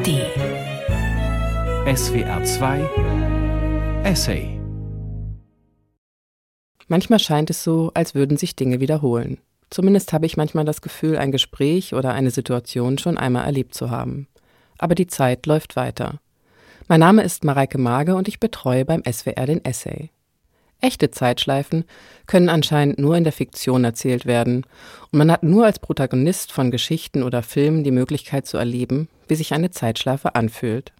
ARD. SWR 2 Essay. Manchmal scheint es so, als würden sich Dinge wiederholen. Zumindest habe ich manchmal das Gefühl, ein Gespräch oder eine Situation schon einmal erlebt zu haben. Aber die Zeit läuft weiter. Mein Name ist Mareike Mage und ich betreue beim SWR den Essay. Echte Zeitschleifen können anscheinend nur in der Fiktion erzählt werden, und man hat nur als Protagonist von Geschichten oder Filmen die Möglichkeit zu erleben, wie sich eine Zeitschleife anfühlt.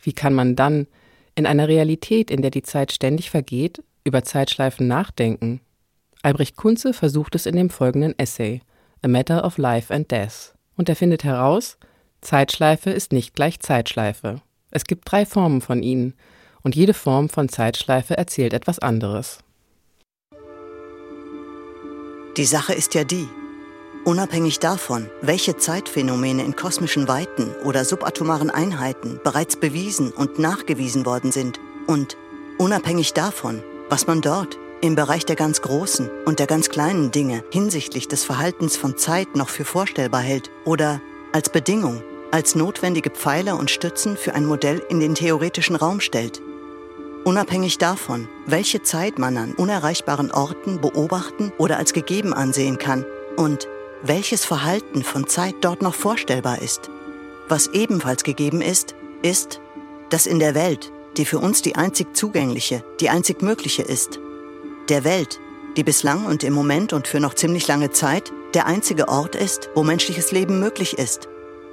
Wie kann man dann in einer Realität, in der die Zeit ständig vergeht, über Zeitschleifen nachdenken? Albrecht Kunze versucht es in dem folgenden Essay A Matter of Life and Death und er findet heraus, Zeitschleife ist nicht gleich Zeitschleife. Es gibt drei Formen von ihnen, und jede Form von Zeitschleife erzählt etwas anderes. Die Sache ist ja die, unabhängig davon, welche Zeitphänomene in kosmischen Weiten oder subatomaren Einheiten bereits bewiesen und nachgewiesen worden sind und unabhängig davon, was man dort im Bereich der ganz großen und der ganz kleinen Dinge hinsichtlich des Verhaltens von Zeit noch für vorstellbar hält oder als Bedingung, als notwendige Pfeiler und Stützen für ein Modell in den theoretischen Raum stellt, Unabhängig davon, welche Zeit man an unerreichbaren Orten beobachten oder als gegeben ansehen kann und welches Verhalten von Zeit dort noch vorstellbar ist. Was ebenfalls gegeben ist, ist, dass in der Welt, die für uns die einzig zugängliche, die einzig mögliche ist, der Welt, die bislang und im Moment und für noch ziemlich lange Zeit der einzige Ort ist, wo menschliches Leben möglich ist.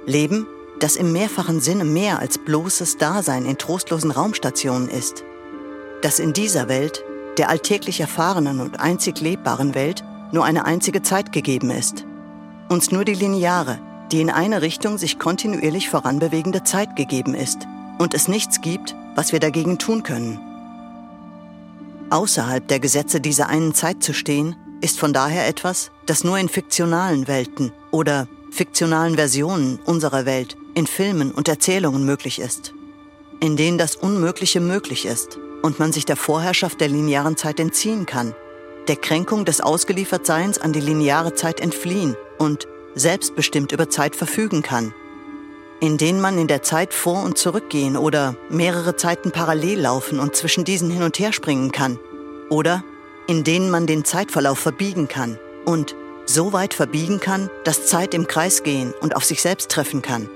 Leben, das im mehrfachen Sinne mehr als bloßes Dasein in trostlosen Raumstationen ist dass in dieser Welt, der alltäglich erfahrenen und einzig lebbaren Welt, nur eine einzige Zeit gegeben ist. Uns nur die lineare, die in eine Richtung sich kontinuierlich voranbewegende Zeit gegeben ist und es nichts gibt, was wir dagegen tun können. Außerhalb der Gesetze dieser einen Zeit zu stehen, ist von daher etwas, das nur in fiktionalen Welten oder fiktionalen Versionen unserer Welt, in Filmen und Erzählungen möglich ist, in denen das Unmögliche möglich ist und man sich der Vorherrschaft der linearen Zeit entziehen kann, der Kränkung des Ausgeliefertseins an die lineare Zeit entfliehen und selbstbestimmt über Zeit verfügen kann, in denen man in der Zeit vor und zurückgehen oder mehrere Zeiten parallel laufen und zwischen diesen hin und her springen kann, oder in denen man den Zeitverlauf verbiegen kann und so weit verbiegen kann, dass Zeit im Kreis gehen und auf sich selbst treffen kann.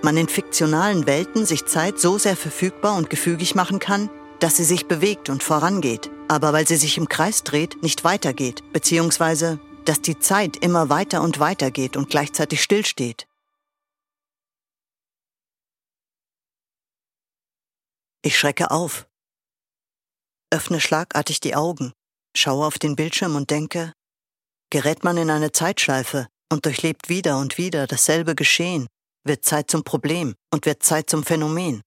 Man in fiktionalen Welten sich Zeit so sehr verfügbar und gefügig machen kann, dass sie sich bewegt und vorangeht, aber weil sie sich im Kreis dreht, nicht weitergeht, beziehungsweise dass die Zeit immer weiter und weiter geht und gleichzeitig stillsteht. Ich schrecke auf, öffne schlagartig die Augen, schaue auf den Bildschirm und denke, gerät man in eine Zeitschleife und durchlebt wieder und wieder dasselbe Geschehen, wird Zeit zum Problem und wird Zeit zum Phänomen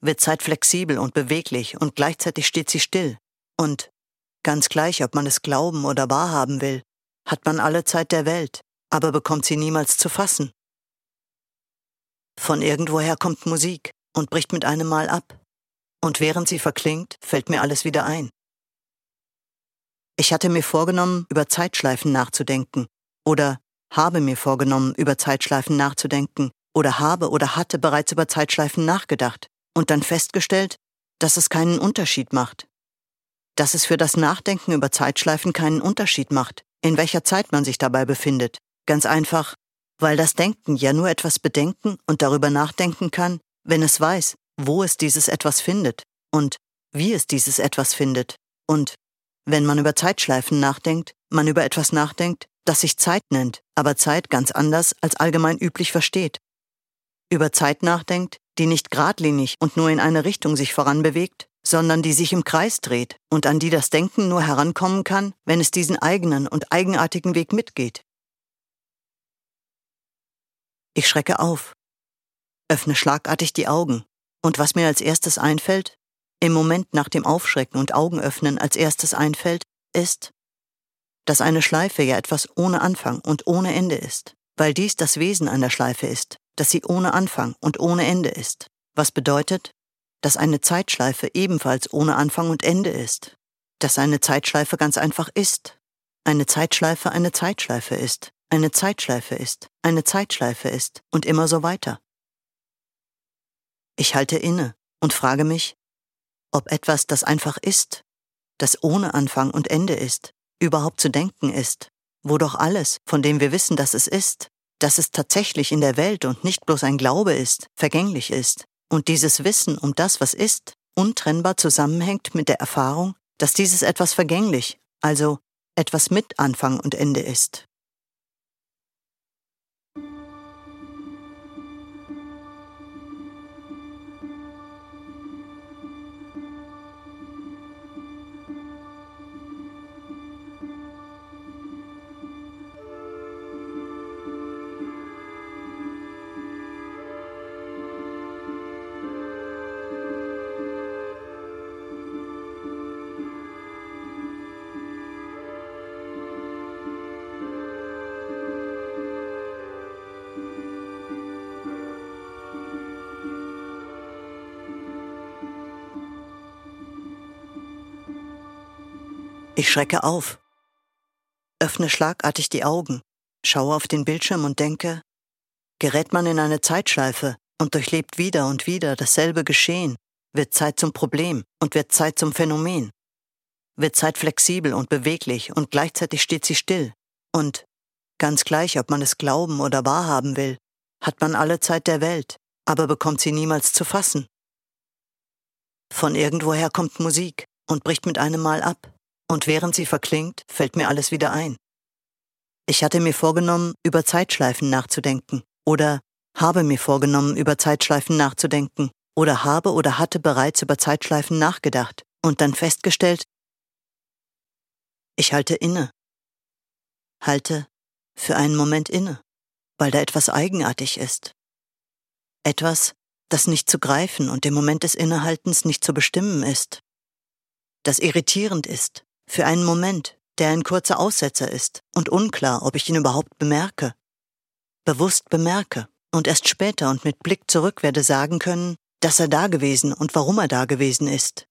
wird Zeit flexibel und beweglich und gleichzeitig steht sie still. Und, ganz gleich, ob man es glauben oder wahrhaben will, hat man alle Zeit der Welt, aber bekommt sie niemals zu fassen. Von irgendwoher kommt Musik und bricht mit einem Mal ab. Und während sie verklingt, fällt mir alles wieder ein. Ich hatte mir vorgenommen, über Zeitschleifen nachzudenken, oder habe mir vorgenommen, über Zeitschleifen nachzudenken, oder habe oder hatte bereits über Zeitschleifen nachgedacht und dann festgestellt, dass es keinen Unterschied macht. Dass es für das Nachdenken über Zeitschleifen keinen Unterschied macht, in welcher Zeit man sich dabei befindet. Ganz einfach, weil das Denken ja nur etwas bedenken und darüber nachdenken kann, wenn es weiß, wo es dieses etwas findet und wie es dieses etwas findet. Und wenn man über Zeitschleifen nachdenkt, man über etwas nachdenkt, das sich Zeit nennt, aber Zeit ganz anders als allgemein üblich versteht. Über Zeit nachdenkt, die nicht geradlinig und nur in eine Richtung sich voranbewegt, sondern die sich im Kreis dreht und an die das Denken nur herankommen kann, wenn es diesen eigenen und eigenartigen Weg mitgeht. Ich schrecke auf, öffne schlagartig die Augen, und was mir als erstes einfällt, im Moment nach dem Aufschrecken und Augenöffnen als erstes einfällt, ist, dass eine Schleife ja etwas ohne Anfang und ohne Ende ist, weil dies das Wesen einer Schleife ist, dass sie ohne Anfang und ohne Ende ist, was bedeutet, dass eine Zeitschleife ebenfalls ohne Anfang und Ende ist, dass eine Zeitschleife ganz einfach ist, eine Zeitschleife eine Zeitschleife ist, eine Zeitschleife ist, eine Zeitschleife ist. Und immer so weiter. Ich halte inne und frage mich, ob etwas, das einfach ist, das ohne Anfang und Ende ist, überhaupt zu denken ist, wo doch alles, von dem wir wissen, dass es ist, dass es tatsächlich in der Welt und nicht bloß ein Glaube ist, vergänglich ist, und dieses Wissen um das, was ist, untrennbar zusammenhängt mit der Erfahrung, dass dieses etwas vergänglich, also etwas mit Anfang und Ende ist. Ich schrecke auf, öffne schlagartig die Augen, schaue auf den Bildschirm und denke, gerät man in eine Zeitschleife und durchlebt wieder und wieder dasselbe Geschehen, wird Zeit zum Problem und wird Zeit zum Phänomen, wird Zeit flexibel und beweglich und gleichzeitig steht sie still und, ganz gleich, ob man es glauben oder wahrhaben will, hat man alle Zeit der Welt, aber bekommt sie niemals zu fassen. Von irgendwoher kommt Musik und bricht mit einem Mal ab. Und während sie verklingt, fällt mir alles wieder ein. Ich hatte mir vorgenommen, über Zeitschleifen nachzudenken oder habe mir vorgenommen, über Zeitschleifen nachzudenken oder habe oder hatte bereits über Zeitschleifen nachgedacht und dann festgestellt, ich halte inne. Halte für einen Moment inne, weil da etwas eigenartig ist. Etwas, das nicht zu greifen und im Moment des Innehaltens nicht zu bestimmen ist. Das irritierend ist, für einen Moment, der ein kurzer Aussetzer ist und unklar, ob ich ihn überhaupt bemerke. Bewusst bemerke und erst später und mit Blick zurück werde sagen können, dass er da gewesen und warum er da gewesen ist.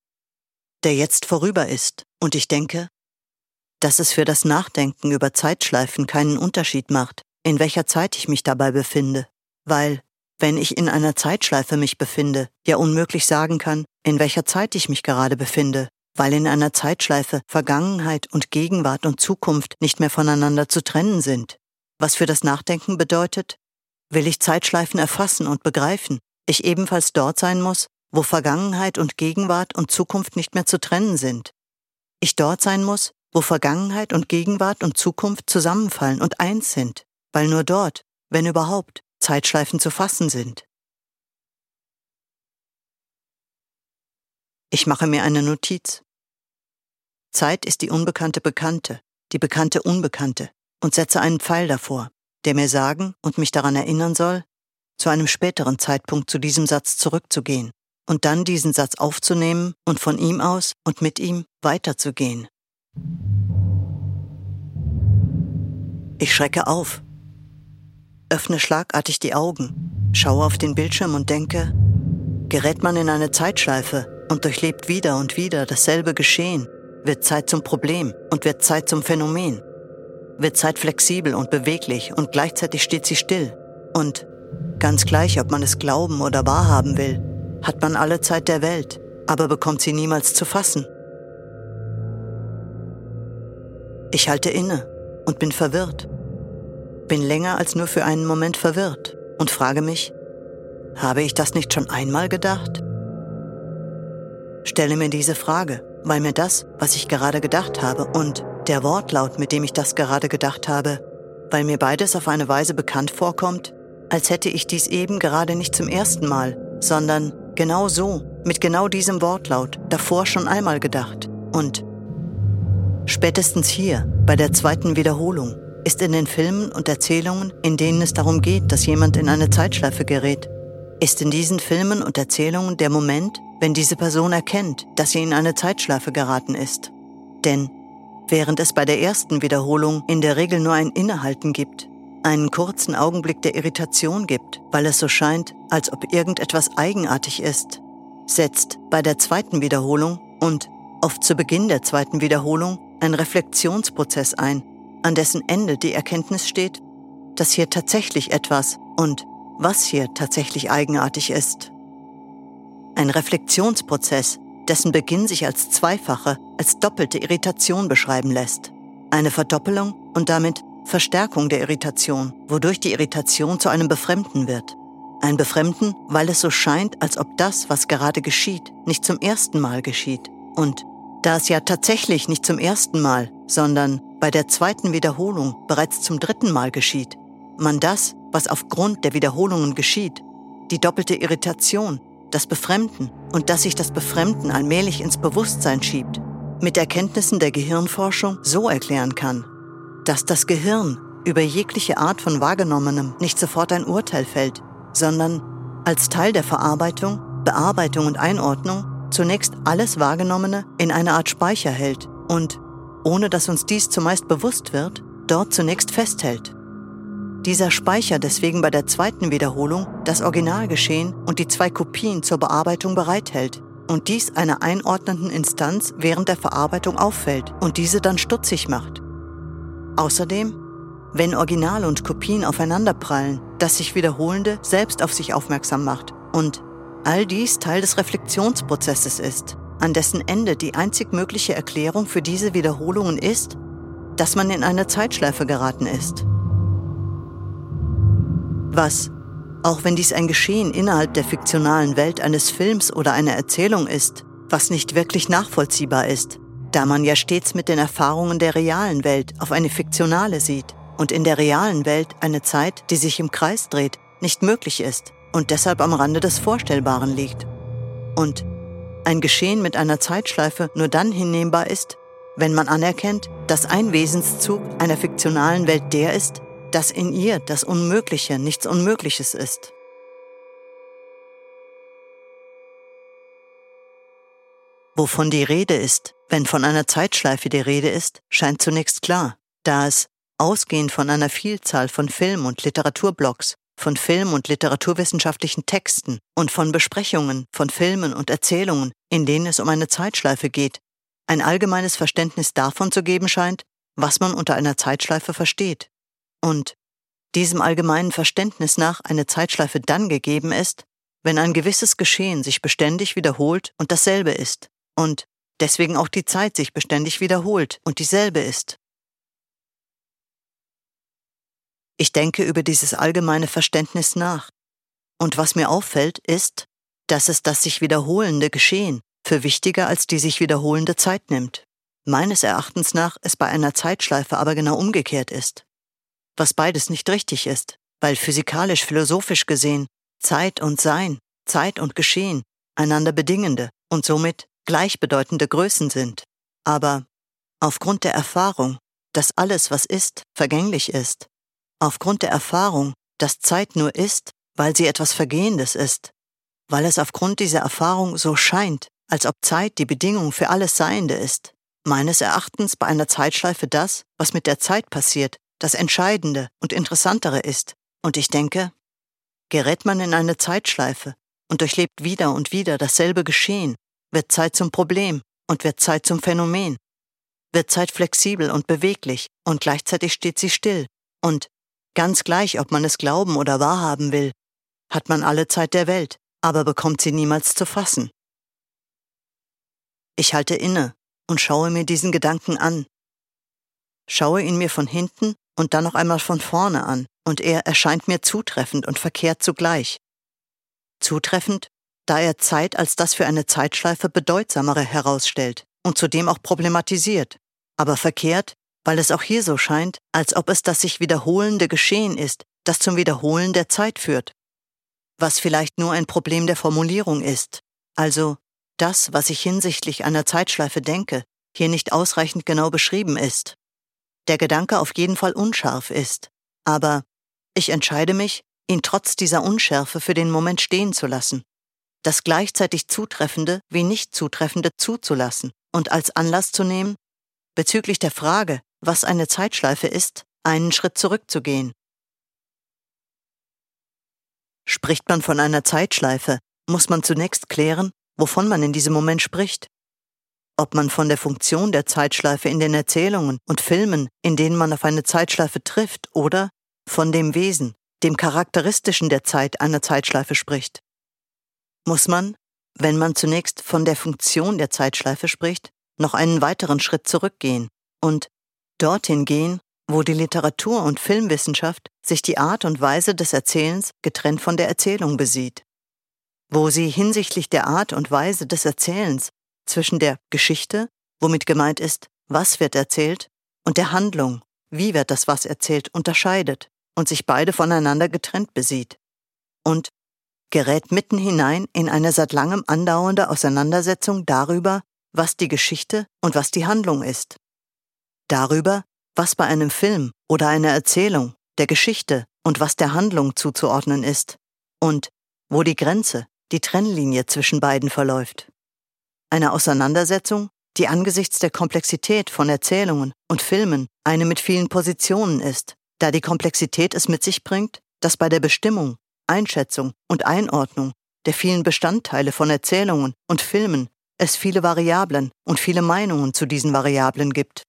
Der jetzt vorüber ist und ich denke, dass es für das Nachdenken über Zeitschleifen keinen Unterschied macht, in welcher Zeit ich mich dabei befinde, weil, wenn ich in einer Zeitschleife mich befinde, ja unmöglich sagen kann, in welcher Zeit ich mich gerade befinde, weil in einer Zeitschleife Vergangenheit und Gegenwart und Zukunft nicht mehr voneinander zu trennen sind. Was für das Nachdenken bedeutet, will ich Zeitschleifen erfassen und begreifen, ich ebenfalls dort sein muss, wo Vergangenheit und Gegenwart und Zukunft nicht mehr zu trennen sind. Ich dort sein muss, wo Vergangenheit und Gegenwart und Zukunft zusammenfallen und eins sind, weil nur dort, wenn überhaupt, Zeitschleifen zu fassen sind. Ich mache mir eine Notiz. Zeit ist die unbekannte Bekannte, die bekannte Unbekannte, und setze einen Pfeil davor, der mir sagen und mich daran erinnern soll, zu einem späteren Zeitpunkt zu diesem Satz zurückzugehen und dann diesen Satz aufzunehmen und von ihm aus und mit ihm weiterzugehen. Ich schrecke auf, öffne schlagartig die Augen, schaue auf den Bildschirm und denke, gerät man in eine Zeitschleife und durchlebt wieder und wieder dasselbe Geschehen, wird Zeit zum Problem und wird Zeit zum Phänomen. Wird Zeit flexibel und beweglich und gleichzeitig steht sie still. Und ganz gleich, ob man es glauben oder wahrhaben will, hat man alle Zeit der Welt, aber bekommt sie niemals zu fassen. Ich halte inne und bin verwirrt. Bin länger als nur für einen Moment verwirrt und frage mich, habe ich das nicht schon einmal gedacht? Stelle mir diese Frage weil mir das, was ich gerade gedacht habe und der Wortlaut, mit dem ich das gerade gedacht habe, weil mir beides auf eine Weise bekannt vorkommt, als hätte ich dies eben gerade nicht zum ersten Mal, sondern genau so, mit genau diesem Wortlaut, davor schon einmal gedacht. Und spätestens hier, bei der zweiten Wiederholung, ist in den Filmen und Erzählungen, in denen es darum geht, dass jemand in eine Zeitschleife gerät, ist in diesen Filmen und Erzählungen der Moment, wenn diese Person erkennt, dass sie in eine Zeitschleife geraten ist. Denn während es bei der ersten Wiederholung in der Regel nur ein Innehalten gibt, einen kurzen Augenblick der Irritation gibt, weil es so scheint, als ob irgendetwas eigenartig ist, setzt bei der zweiten Wiederholung und oft zu Beginn der zweiten Wiederholung ein Reflexionsprozess ein, an dessen Ende die Erkenntnis steht, dass hier tatsächlich etwas und was hier tatsächlich eigenartig ist. ein Reflexionsprozess, dessen Beginn sich als zweifache, als doppelte Irritation beschreiben lässt. Eine Verdoppelung und damit Verstärkung der Irritation, wodurch die Irritation zu einem Befremden wird. Ein Befremden, weil es so scheint, als ob das, was gerade geschieht, nicht zum ersten Mal geschieht. Und da es ja tatsächlich nicht zum ersten Mal, sondern bei der zweiten Wiederholung bereits zum dritten Mal geschieht, man das, was aufgrund der Wiederholungen geschieht, die doppelte Irritation, das Befremden und dass sich das Befremden allmählich ins Bewusstsein schiebt, mit Erkenntnissen der Gehirnforschung so erklären kann, dass das Gehirn über jegliche Art von Wahrgenommenem nicht sofort ein Urteil fällt, sondern als Teil der Verarbeitung, Bearbeitung und Einordnung zunächst alles Wahrgenommene in eine Art Speicher hält und, ohne dass uns dies zumeist bewusst wird, dort zunächst festhält. Dieser Speicher deswegen bei der zweiten Wiederholung das Originalgeschehen und die zwei Kopien zur Bearbeitung bereithält und dies einer einordnenden Instanz während der Verarbeitung auffällt und diese dann stutzig macht. Außerdem, wenn Original und Kopien aufeinanderprallen, das sich Wiederholende selbst auf sich aufmerksam macht und all dies Teil des Reflexionsprozesses ist, an dessen Ende die einzig mögliche Erklärung für diese Wiederholungen ist, dass man in eine Zeitschleife geraten ist. Was, auch wenn dies ein Geschehen innerhalb der fiktionalen Welt eines Films oder einer Erzählung ist, was nicht wirklich nachvollziehbar ist, da man ja stets mit den Erfahrungen der realen Welt auf eine fiktionale sieht und in der realen Welt eine Zeit, die sich im Kreis dreht, nicht möglich ist und deshalb am Rande des Vorstellbaren liegt. Und ein Geschehen mit einer Zeitschleife nur dann hinnehmbar ist, wenn man anerkennt, dass ein Wesenszug einer fiktionalen Welt der ist, dass in ihr das Unmögliche nichts Unmögliches ist. Wovon die Rede ist, wenn von einer Zeitschleife die Rede ist, scheint zunächst klar, da es, ausgehend von einer Vielzahl von Film- und Literaturblogs, von Film- und literaturwissenschaftlichen Texten und von Besprechungen von Filmen und Erzählungen, in denen es um eine Zeitschleife geht, ein allgemeines Verständnis davon zu geben scheint, was man unter einer Zeitschleife versteht. Und diesem allgemeinen Verständnis nach eine Zeitschleife dann gegeben ist, wenn ein gewisses Geschehen sich beständig wiederholt und dasselbe ist, und deswegen auch die Zeit sich beständig wiederholt und dieselbe ist. Ich denke über dieses allgemeine Verständnis nach. Und was mir auffällt, ist, dass es das sich wiederholende Geschehen für wichtiger als die sich wiederholende Zeit nimmt. Meines Erachtens nach es bei einer Zeitschleife aber genau umgekehrt ist. Was beides nicht richtig ist, weil physikalisch-philosophisch gesehen Zeit und Sein, Zeit und Geschehen einander bedingende und somit gleichbedeutende Größen sind. Aber aufgrund der Erfahrung, dass alles, was ist, vergänglich ist, aufgrund der Erfahrung, dass Zeit nur ist, weil sie etwas Vergehendes ist, weil es aufgrund dieser Erfahrung so scheint, als ob Zeit die Bedingung für alles Seiende ist, meines Erachtens bei einer Zeitschleife das, was mit der Zeit passiert, das Entscheidende und Interessantere ist. Und ich denke, gerät man in eine Zeitschleife und durchlebt wieder und wieder dasselbe Geschehen, wird Zeit zum Problem und wird Zeit zum Phänomen, wird Zeit flexibel und beweglich und gleichzeitig steht sie still und Ganz gleich, ob man es glauben oder wahrhaben will, hat man alle Zeit der Welt, aber bekommt sie niemals zu fassen. Ich halte inne und schaue mir diesen Gedanken an. Schaue ihn mir von hinten und dann noch einmal von vorne an, und er erscheint mir zutreffend und verkehrt zugleich. Zutreffend, da er Zeit als das für eine Zeitschleife bedeutsamere herausstellt und zudem auch problematisiert, aber verkehrt, weil es auch hier so scheint, als ob es das sich wiederholende Geschehen ist, das zum Wiederholen der Zeit führt. Was vielleicht nur ein Problem der Formulierung ist, also das, was ich hinsichtlich einer Zeitschleife denke, hier nicht ausreichend genau beschrieben ist. Der Gedanke auf jeden Fall unscharf ist, aber ich entscheide mich, ihn trotz dieser Unschärfe für den Moment stehen zu lassen, das gleichzeitig Zutreffende wie nicht Zutreffende zuzulassen und als Anlass zu nehmen, bezüglich der Frage, was eine Zeitschleife ist, einen Schritt zurückzugehen. Spricht man von einer Zeitschleife, muss man zunächst klären, wovon man in diesem Moment spricht. Ob man von der Funktion der Zeitschleife in den Erzählungen und Filmen, in denen man auf eine Zeitschleife trifft, oder von dem Wesen, dem Charakteristischen der Zeit einer Zeitschleife spricht. Muss man, wenn man zunächst von der Funktion der Zeitschleife spricht, noch einen weiteren Schritt zurückgehen und dorthin gehen, wo die Literatur- und Filmwissenschaft sich die Art und Weise des Erzählens getrennt von der Erzählung besieht, wo sie hinsichtlich der Art und Weise des Erzählens zwischen der Geschichte, womit gemeint ist, was wird erzählt, und der Handlung, wie wird das was erzählt, unterscheidet und sich beide voneinander getrennt besieht. Und gerät mitten hinein in eine seit langem andauernde Auseinandersetzung darüber, was die Geschichte und was die Handlung ist. Darüber, was bei einem Film oder einer Erzählung, der Geschichte und was der Handlung zuzuordnen ist und wo die Grenze, die Trennlinie zwischen beiden verläuft. Eine Auseinandersetzung, die angesichts der Komplexität von Erzählungen und Filmen eine mit vielen Positionen ist, da die Komplexität es mit sich bringt, dass bei der Bestimmung, Einschätzung und Einordnung der vielen Bestandteile von Erzählungen und Filmen es viele Variablen und viele Meinungen zu diesen Variablen gibt.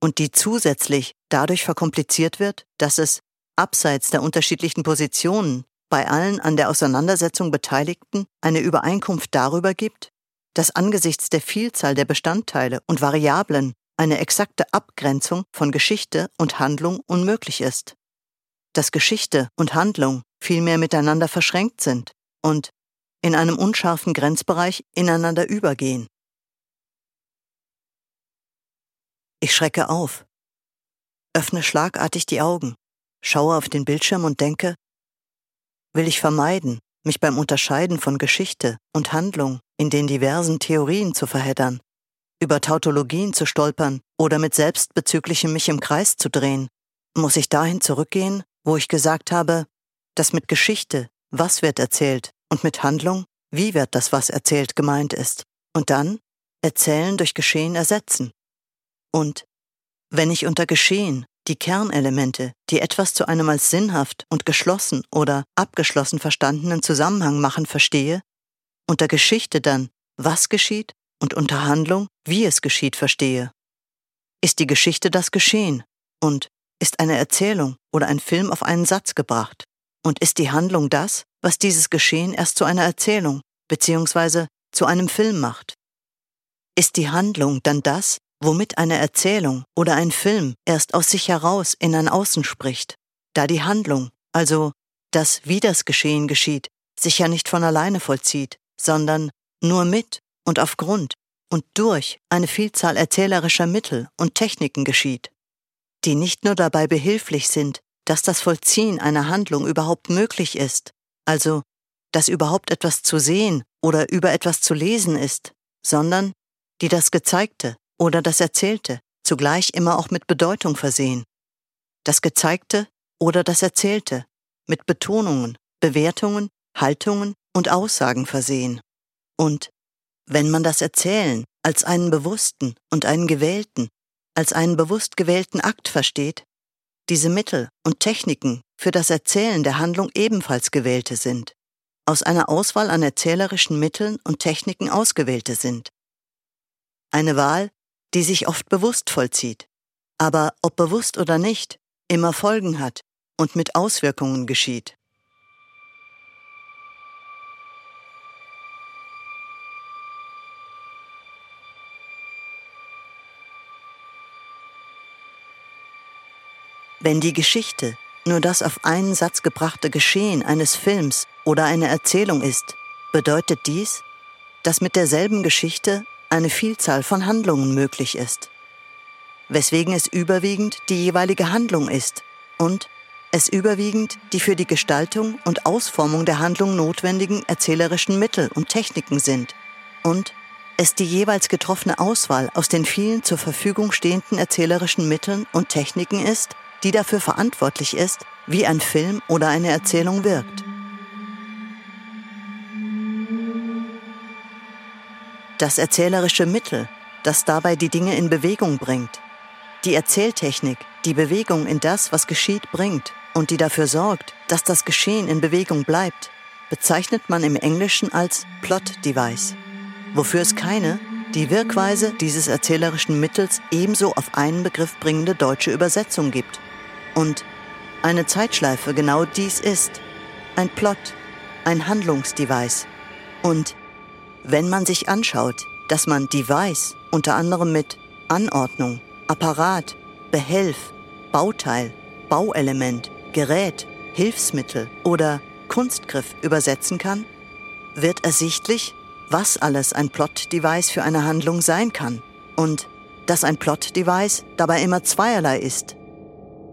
Und die zusätzlich dadurch verkompliziert wird, dass es, abseits der unterschiedlichen Positionen, bei allen an der Auseinandersetzung Beteiligten eine Übereinkunft darüber gibt, dass angesichts der Vielzahl der Bestandteile und Variablen eine exakte Abgrenzung von Geschichte und Handlung unmöglich ist. Dass Geschichte und Handlung vielmehr miteinander verschränkt sind und in einem unscharfen Grenzbereich ineinander übergehen. Ich schrecke auf, öffne schlagartig die Augen, schaue auf den Bildschirm und denke, will ich vermeiden, mich beim Unterscheiden von Geschichte und Handlung in den diversen Theorien zu verheddern, über Tautologien zu stolpern oder mit Selbstbezüglichem mich im Kreis zu drehen, muss ich dahin zurückgehen, wo ich gesagt habe, dass mit Geschichte was wird erzählt und mit Handlung wie wird das was erzählt gemeint ist und dann erzählen durch Geschehen ersetzen. Und wenn ich unter Geschehen die Kernelemente, die etwas zu einem als sinnhaft und geschlossen oder abgeschlossen verstandenen Zusammenhang machen, verstehe, unter Geschichte dann, was geschieht und unter Handlung, wie es geschieht, verstehe. Ist die Geschichte das Geschehen und ist eine Erzählung oder ein Film auf einen Satz gebracht und ist die Handlung das, was dieses Geschehen erst zu einer Erzählung bzw. zu einem Film macht. Ist die Handlung dann das, womit eine Erzählung oder ein Film erst aus sich heraus in ein Außen spricht, da die Handlung, also das, wie das Geschehen geschieht, sich ja nicht von alleine vollzieht, sondern nur mit und aufgrund und durch eine Vielzahl erzählerischer Mittel und Techniken geschieht, die nicht nur dabei behilflich sind, dass das Vollziehen einer Handlung überhaupt möglich ist, also dass überhaupt etwas zu sehen oder über etwas zu lesen ist, sondern die das Gezeigte oder das Erzählte zugleich immer auch mit Bedeutung versehen. Das Gezeigte oder das Erzählte mit Betonungen, Bewertungen, Haltungen und Aussagen versehen. Und wenn man das Erzählen als einen bewussten und einen gewählten, als einen bewusst gewählten Akt versteht, diese Mittel und Techniken für das Erzählen der Handlung ebenfalls gewählte sind, aus einer Auswahl an erzählerischen Mitteln und Techniken ausgewählte sind. Eine Wahl, die sich oft bewusst vollzieht, aber ob bewusst oder nicht, immer Folgen hat und mit Auswirkungen geschieht. Wenn die Geschichte nur das auf einen Satz gebrachte Geschehen eines Films oder einer Erzählung ist, bedeutet dies, dass mit derselben Geschichte eine Vielzahl von Handlungen möglich ist, weswegen es überwiegend die jeweilige Handlung ist und es überwiegend die für die Gestaltung und Ausformung der Handlung notwendigen erzählerischen Mittel und Techniken sind und es die jeweils getroffene Auswahl aus den vielen zur Verfügung stehenden erzählerischen Mitteln und Techniken ist, die dafür verantwortlich ist, wie ein Film oder eine Erzählung wirkt. Das erzählerische Mittel, das dabei die Dinge in Bewegung bringt, die Erzähltechnik, die Bewegung in das, was geschieht, bringt und die dafür sorgt, dass das Geschehen in Bewegung bleibt, bezeichnet man im Englischen als Plot Device, wofür es keine die Wirkweise dieses erzählerischen Mittels ebenso auf einen Begriff bringende deutsche Übersetzung gibt. Und eine Zeitschleife genau dies ist. Ein Plot, ein Handlungsdevice. Und wenn man sich anschaut, dass man Device unter anderem mit Anordnung, Apparat, Behelf, Bauteil, Bauelement, Gerät, Hilfsmittel oder Kunstgriff übersetzen kann, wird ersichtlich, was alles ein Plot-Device für eine Handlung sein kann und dass ein Plot-Device dabei immer zweierlei ist.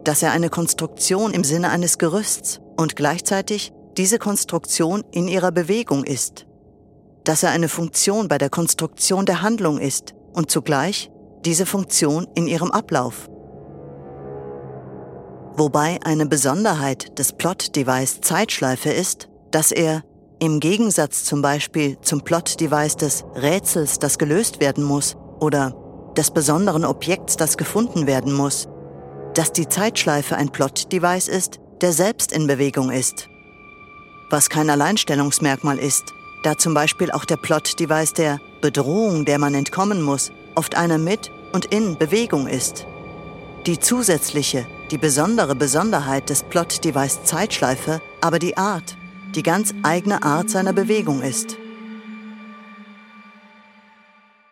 Dass er eine Konstruktion im Sinne eines Gerüsts und gleichzeitig diese Konstruktion in ihrer Bewegung ist. Dass er eine Funktion bei der Konstruktion der Handlung ist und zugleich diese Funktion in ihrem Ablauf. Wobei eine Besonderheit des Plot-Device Zeitschleife ist, dass er im Gegensatz zum Beispiel zum Plot-Device des Rätsels, das gelöst werden muss, oder des besonderen Objekts, das gefunden werden muss, dass die Zeitschleife ein Plot-Device ist, der selbst in Bewegung ist. Was kein Alleinstellungsmerkmal ist, da zum Beispiel auch der Plot-Device der Bedrohung, der man entkommen muss, oft einer mit und in Bewegung ist. Die zusätzliche, die besondere Besonderheit des Plot-Device Zeitschleife aber die Art, die ganz eigene Art seiner Bewegung ist.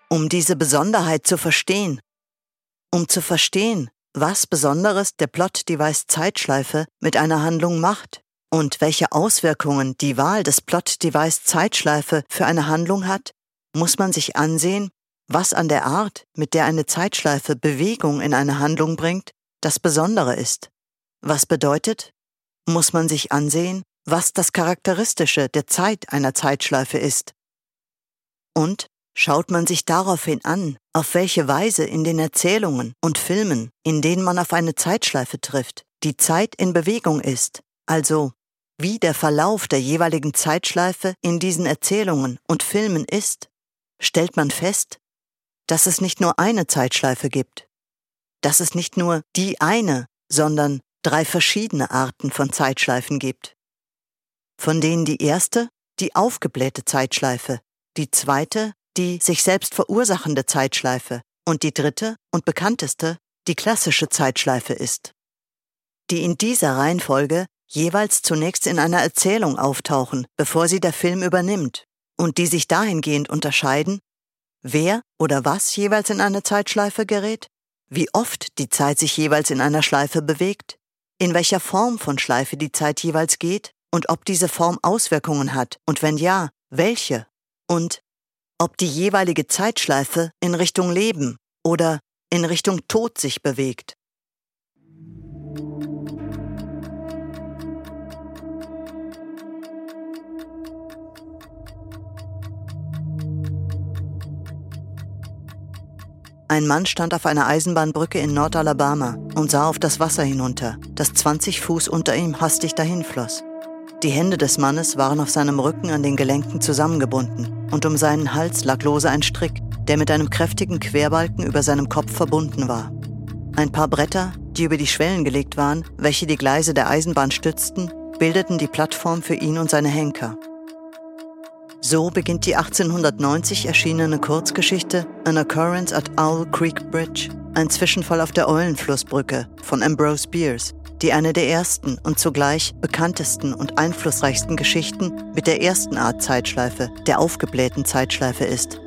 Um diese Besonderheit zu verstehen, um zu verstehen, was Besonderes der Plot-Device Zeitschleife mit einer Handlung macht und welche Auswirkungen die Wahl des Plot-Device Zeitschleife für eine Handlung hat, muss man sich ansehen, was an der Art, mit der eine Zeitschleife Bewegung in eine Handlung bringt, das Besondere ist. Was bedeutet, muss man sich ansehen, was das Charakteristische der Zeit einer Zeitschleife ist. Und schaut man sich daraufhin an, auf welche Weise in den Erzählungen und Filmen, in denen man auf eine Zeitschleife trifft, die Zeit in Bewegung ist, also wie der Verlauf der jeweiligen Zeitschleife in diesen Erzählungen und Filmen ist, stellt man fest, dass es nicht nur eine Zeitschleife gibt, dass es nicht nur die eine, sondern drei verschiedene Arten von Zeitschleifen gibt. Von denen die erste die aufgeblähte Zeitschleife, die zweite die sich selbst verursachende Zeitschleife und die dritte und bekannteste die klassische Zeitschleife ist. Die in dieser Reihenfolge jeweils zunächst in einer Erzählung auftauchen, bevor sie der Film übernimmt, und die sich dahingehend unterscheiden, wer oder was jeweils in eine Zeitschleife gerät, wie oft die Zeit sich jeweils in einer Schleife bewegt, in welcher Form von Schleife die Zeit jeweils geht und ob diese Form Auswirkungen hat und wenn ja, welche und ob die jeweilige Zeitschleife in Richtung Leben oder in Richtung Tod sich bewegt. Ein Mann stand auf einer Eisenbahnbrücke in Nordalabama und sah auf das Wasser hinunter, das 20 Fuß unter ihm hastig dahinfloss. Die Hände des Mannes waren auf seinem Rücken an den Gelenken zusammengebunden und um seinen Hals lag lose ein Strick, der mit einem kräftigen Querbalken über seinem Kopf verbunden war. Ein paar Bretter, die über die Schwellen gelegt waren, welche die Gleise der Eisenbahn stützten, bildeten die Plattform für ihn und seine Henker. So beginnt die 1890 erschienene Kurzgeschichte An Occurrence at Owl Creek Bridge, ein Zwischenfall auf der Eulenflussbrücke von Ambrose Bierce, die eine der ersten und zugleich bekanntesten und einflussreichsten Geschichten mit der ersten Art Zeitschleife, der aufgeblähten Zeitschleife ist,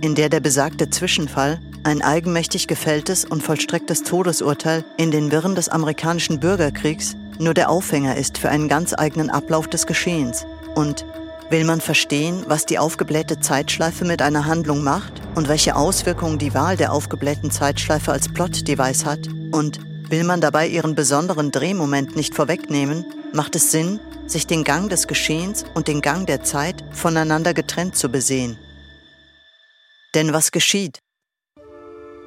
in der der besagte Zwischenfall ein eigenmächtig gefälltes und vollstrecktes Todesurteil in den Wirren des amerikanischen Bürgerkriegs nur der Aufhänger ist für einen ganz eigenen Ablauf des Geschehens und Will man verstehen, was die aufgeblähte Zeitschleife mit einer Handlung macht und welche Auswirkungen die Wahl der aufgeblähten Zeitschleife als Plot-Device hat? Und will man dabei ihren besonderen Drehmoment nicht vorwegnehmen, macht es Sinn, sich den Gang des Geschehens und den Gang der Zeit voneinander getrennt zu besehen. Denn was geschieht?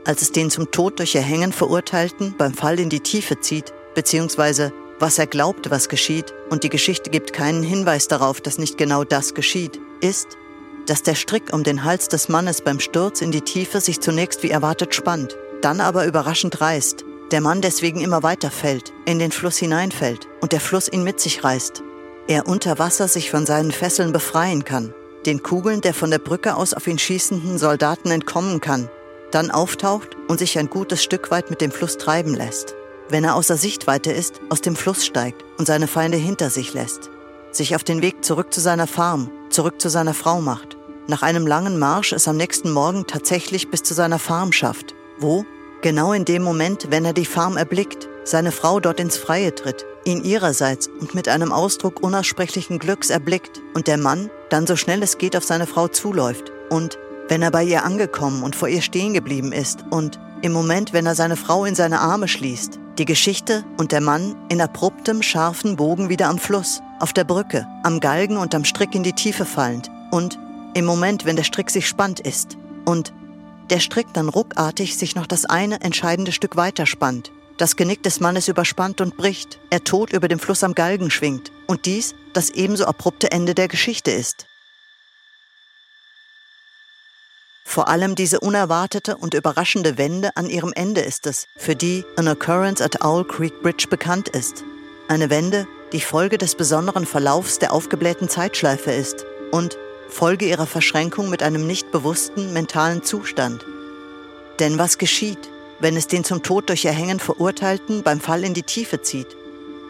Als es den zum Tod durch Erhängen Verurteilten beim Fall in die Tiefe zieht, beziehungsweise was er glaubt, was geschieht, und die Geschichte gibt keinen Hinweis darauf, dass nicht genau das geschieht, ist, dass der Strick um den Hals des Mannes beim Sturz in die Tiefe sich zunächst wie erwartet spannt, dann aber überraschend reißt, der Mann deswegen immer weiter fällt, in den Fluss hineinfällt und der Fluss ihn mit sich reißt, er unter Wasser sich von seinen Fesseln befreien kann, den Kugeln der von der Brücke aus auf ihn schießenden Soldaten entkommen kann, dann auftaucht und sich ein gutes Stück weit mit dem Fluss treiben lässt wenn er außer Sichtweite ist, aus dem Fluss steigt und seine Feinde hinter sich lässt, sich auf den Weg zurück zu seiner Farm, zurück zu seiner Frau macht, nach einem langen Marsch es am nächsten Morgen tatsächlich bis zu seiner Farm schafft. Wo? Genau in dem Moment, wenn er die Farm erblickt, seine Frau dort ins Freie tritt, ihn ihrerseits und mit einem Ausdruck unaussprechlichen Glücks erblickt und der Mann dann so schnell es geht auf seine Frau zuläuft und wenn er bei ihr angekommen und vor ihr stehen geblieben ist und im Moment, wenn er seine Frau in seine Arme schließt, die Geschichte und der Mann in abruptem, scharfen Bogen wieder am Fluss, auf der Brücke, am Galgen und am Strick in die Tiefe fallend und im Moment, wenn der Strick sich spannt ist und der Strick dann ruckartig sich noch das eine entscheidende Stück weiter spannt das Genick des Mannes überspannt und bricht, er tot über dem Fluss am Galgen schwingt und dies das ebenso abrupte Ende der Geschichte ist. Vor allem diese unerwartete und überraschende Wende an ihrem Ende ist es, für die An Occurrence at Owl Creek Bridge bekannt ist. Eine Wende, die Folge des besonderen Verlaufs der aufgeblähten Zeitschleife ist und Folge ihrer Verschränkung mit einem nicht bewussten mentalen Zustand. Denn was geschieht, wenn es den zum Tod durch Erhängen Verurteilten beim Fall in die Tiefe zieht?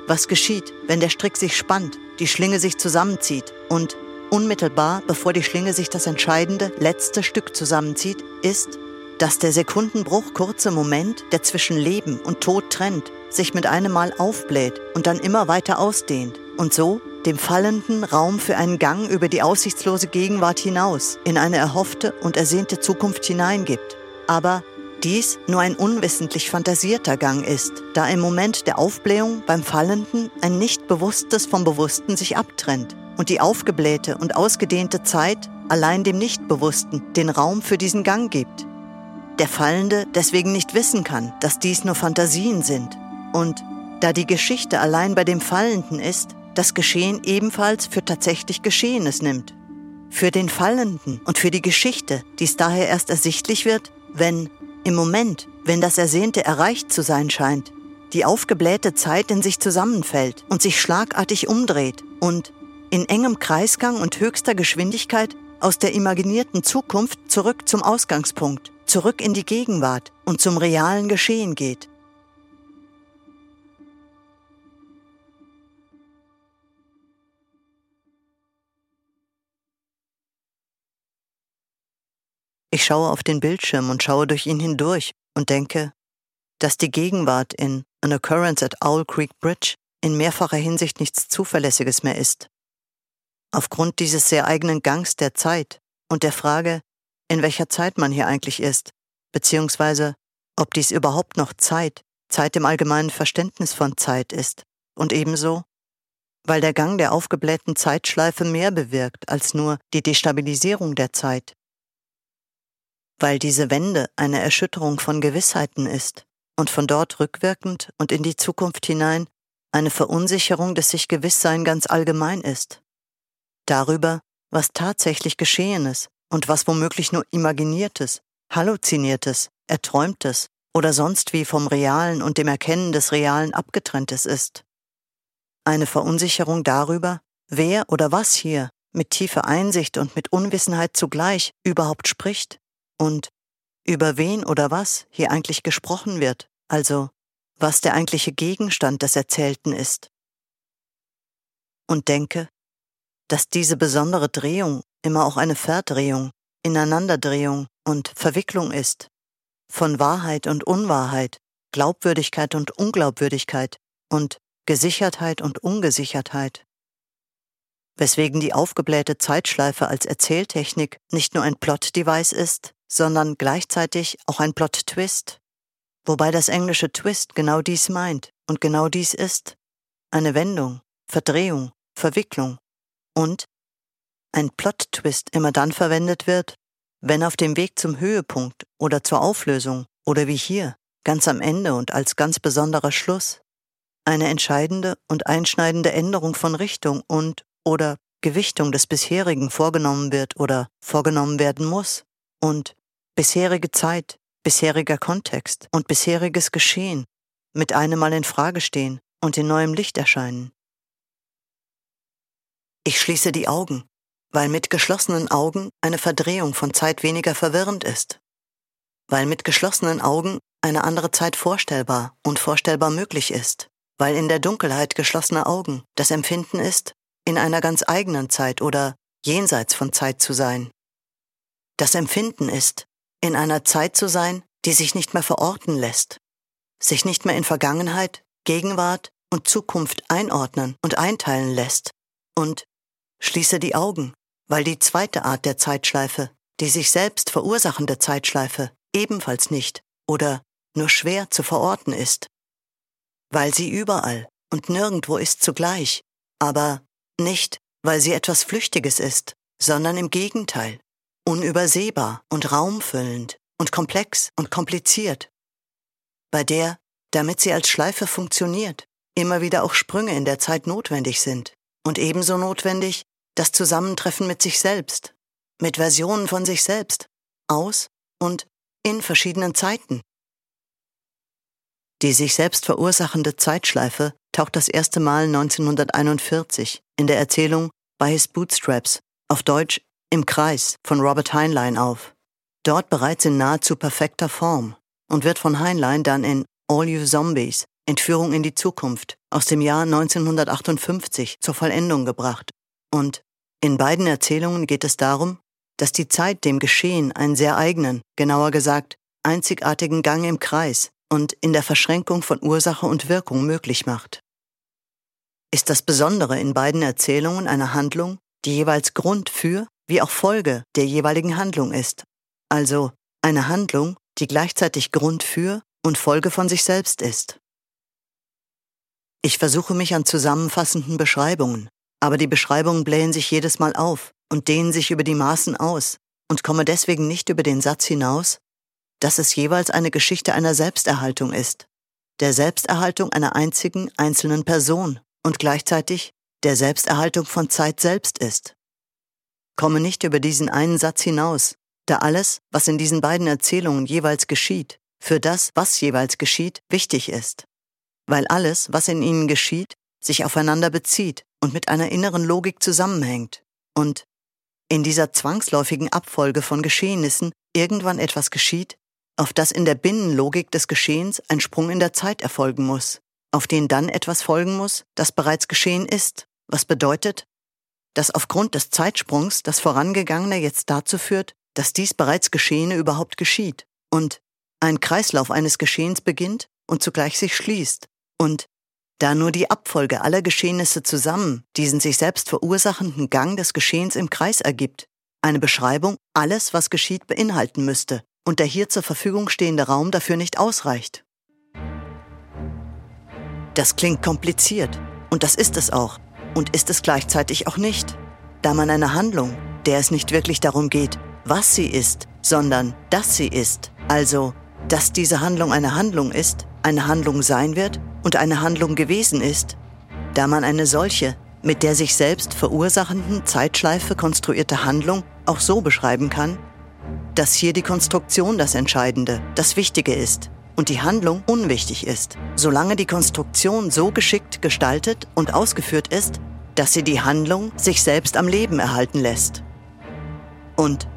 Was geschieht, wenn der Strick sich spannt, die Schlinge sich zusammenzieht und unmittelbar, bevor die Schlinge sich das entscheidende, letzte Stück zusammenzieht, ist, dass der Sekundenbruch kurze Moment, der zwischen Leben und Tod trennt, sich mit einem Mal aufbläht und dann immer weiter ausdehnt und so dem Fallenden Raum für einen Gang über die aussichtslose Gegenwart hinaus, in eine erhoffte und ersehnte Zukunft hineingibt. Aber dies nur ein unwissentlich fantasierter Gang ist, da im Moment der Aufblähung beim Fallenden ein nicht Bewusstes vom Bewussten sich abtrennt und die aufgeblähte und ausgedehnte Zeit allein dem Nichtbewussten den Raum für diesen Gang gibt. Der Fallende deswegen nicht wissen kann, dass dies nur Fantasien sind und da die Geschichte allein bei dem Fallenden ist, das Geschehen ebenfalls für tatsächlich Geschehenes nimmt. Für den Fallenden und für die Geschichte, dies daher erst ersichtlich wird, wenn im Moment, wenn das Ersehnte erreicht zu sein scheint, die aufgeblähte Zeit in sich zusammenfällt und sich schlagartig umdreht und in engem Kreisgang und höchster Geschwindigkeit aus der imaginierten Zukunft zurück zum Ausgangspunkt, zurück in die Gegenwart und zum realen Geschehen geht. Ich schaue auf den Bildschirm und schaue durch ihn hindurch und denke, dass die Gegenwart in An Occurrence at Owl Creek Bridge in mehrfacher Hinsicht nichts Zuverlässiges mehr ist. Aufgrund dieses sehr eigenen Gangs der Zeit und der Frage, in welcher Zeit man hier eigentlich ist, beziehungsweise ob dies überhaupt noch Zeit, Zeit im allgemeinen Verständnis von Zeit ist, und ebenso, weil der Gang der aufgeblähten Zeitschleife mehr bewirkt als nur die Destabilisierung der Zeit, weil diese Wende eine Erschütterung von Gewissheiten ist und von dort rückwirkend und in die Zukunft hinein eine Verunsicherung des sich Gewisssein ganz allgemein ist. Darüber, was tatsächlich geschehen ist und was womöglich nur imaginiertes, halluziniertes, erträumtes oder sonst wie vom Realen und dem Erkennen des Realen abgetrenntes ist. Eine Verunsicherung darüber, wer oder was hier mit tiefer Einsicht und mit Unwissenheit zugleich überhaupt spricht und über wen oder was hier eigentlich gesprochen wird, also was der eigentliche Gegenstand des Erzählten ist. Und denke, dass diese besondere Drehung immer auch eine Verdrehung, Ineinanderdrehung und Verwicklung ist, von Wahrheit und Unwahrheit, Glaubwürdigkeit und Unglaubwürdigkeit und Gesichertheit und Ungesichertheit. Weswegen die aufgeblähte Zeitschleife als Erzähltechnik nicht nur ein Plot-Device ist, sondern gleichzeitig auch ein Plot-Twist, wobei das englische Twist genau dies meint und genau dies ist, eine Wendung, Verdrehung, Verwicklung und ein Plot-Twist immer dann verwendet wird, wenn auf dem Weg zum Höhepunkt oder zur Auflösung oder wie hier, ganz am Ende und als ganz besonderer Schluss, eine entscheidende und einschneidende Änderung von Richtung und oder Gewichtung des bisherigen vorgenommen wird oder vorgenommen werden muss und bisherige Zeit, bisheriger Kontext und bisheriges Geschehen mit einem Mal in Frage stehen und in neuem Licht erscheinen. Ich schließe die Augen, weil mit geschlossenen Augen eine Verdrehung von Zeit weniger verwirrend ist, weil mit geschlossenen Augen eine andere Zeit vorstellbar und vorstellbar möglich ist, weil in der Dunkelheit geschlossener Augen das Empfinden ist, in einer ganz eigenen Zeit oder jenseits von Zeit zu sein, Das Empfinden ist, in einer Zeit zu sein, die sich nicht mehr verorten lässt, sich nicht mehr in Vergangenheit, Gegenwart und Zukunft einordnen und einteilen lässt. Und schließe die Augen, weil die zweite Art der Zeitschleife, die sich selbst verursachende Zeitschleife, ebenfalls nicht oder nur schwer zu verorten ist. Weil sie überall und nirgendwo ist zugleich, aber nicht, weil sie etwas Flüchtiges ist, sondern im Gegenteil, unübersehbar und raumfüllend und komplex und kompliziert, bei der, damit sie als Schleife funktioniert, immer wieder auch Sprünge in der Zeit notwendig sind und ebenso notwendig das Zusammentreffen mit sich selbst, mit Versionen von sich selbst, aus und in verschiedenen Zeiten. Die sich selbst verursachende Zeitschleife taucht das erste Mal 1941 in der Erzählung By His Bootstraps, auf Deutsch Im Kreis von Robert Heinlein auf. Dort bereits in nahezu perfekter Form und wird von Heinlein dann in All You Zombies, Entführung in die Zukunft aus dem Jahr 1958 zur Vollendung gebracht. Und in beiden Erzählungen geht es darum, dass die Zeit dem Geschehen einen sehr eigenen, genauer gesagt, einzigartigen Gang im Kreis und in der Verschränkung von Ursache und Wirkung möglich macht. Ist das Besondere in beiden Erzählungen eine Handlung, die jeweils Grund für wie auch Folge der jeweiligen Handlung ist also eine Handlung, die gleichzeitig Grund für und Folge von sich selbst ist. Ich versuche mich an zusammenfassenden Beschreibungen, aber die Beschreibungen blähen sich jedes Mal auf und dehnen sich über die Maßen aus und komme deswegen nicht über den Satz hinaus, dass es jeweils eine Geschichte einer Selbsterhaltung ist, der Selbsterhaltung einer einzigen einzelnen Person und gleichzeitig der Selbsterhaltung von Zeit selbst ist. Komme nicht über diesen einen Satz hinaus, da alles, was in diesen beiden Erzählungen jeweils geschieht, für das, was jeweils geschieht, wichtig ist. Weil alles, was in ihnen geschieht, sich aufeinander bezieht und mit einer inneren Logik zusammenhängt. Und in dieser zwangsläufigen Abfolge von Geschehnissen irgendwann etwas geschieht, auf das in der Binnenlogik des Geschehens ein Sprung in der Zeit erfolgen muss, auf den dann etwas folgen muss, das bereits geschehen ist, was bedeutet, dass aufgrund des Zeitsprungs das Vorangegangene jetzt dazu führt, dass dies bereits Geschehene überhaupt geschieht und ein Kreislauf eines Geschehens beginnt und zugleich sich schließt und da nur die Abfolge aller Geschehnisse zusammen diesen sich selbst verursachenden Gang des Geschehens im Kreis ergibt, eine Beschreibung alles, was geschieht, beinhalten müsste und der hier zur Verfügung stehende Raum dafür nicht ausreicht. Das klingt kompliziert und das ist es auch und ist es gleichzeitig auch nicht, da man eine Handlung, der es nicht wirklich darum geht, was sie ist, sondern dass sie ist. Also, dass diese Handlung eine Handlung ist, eine Handlung sein wird und eine Handlung gewesen ist, da man eine solche, mit der sich selbst verursachenden Zeitschleife konstruierte Handlung auch so beschreiben kann, dass hier die Konstruktion das Entscheidende, das Wichtige ist und die Handlung unwichtig ist, solange die Konstruktion so geschickt gestaltet und ausgeführt ist, dass sie die Handlung sich selbst am Leben erhalten lässt. Und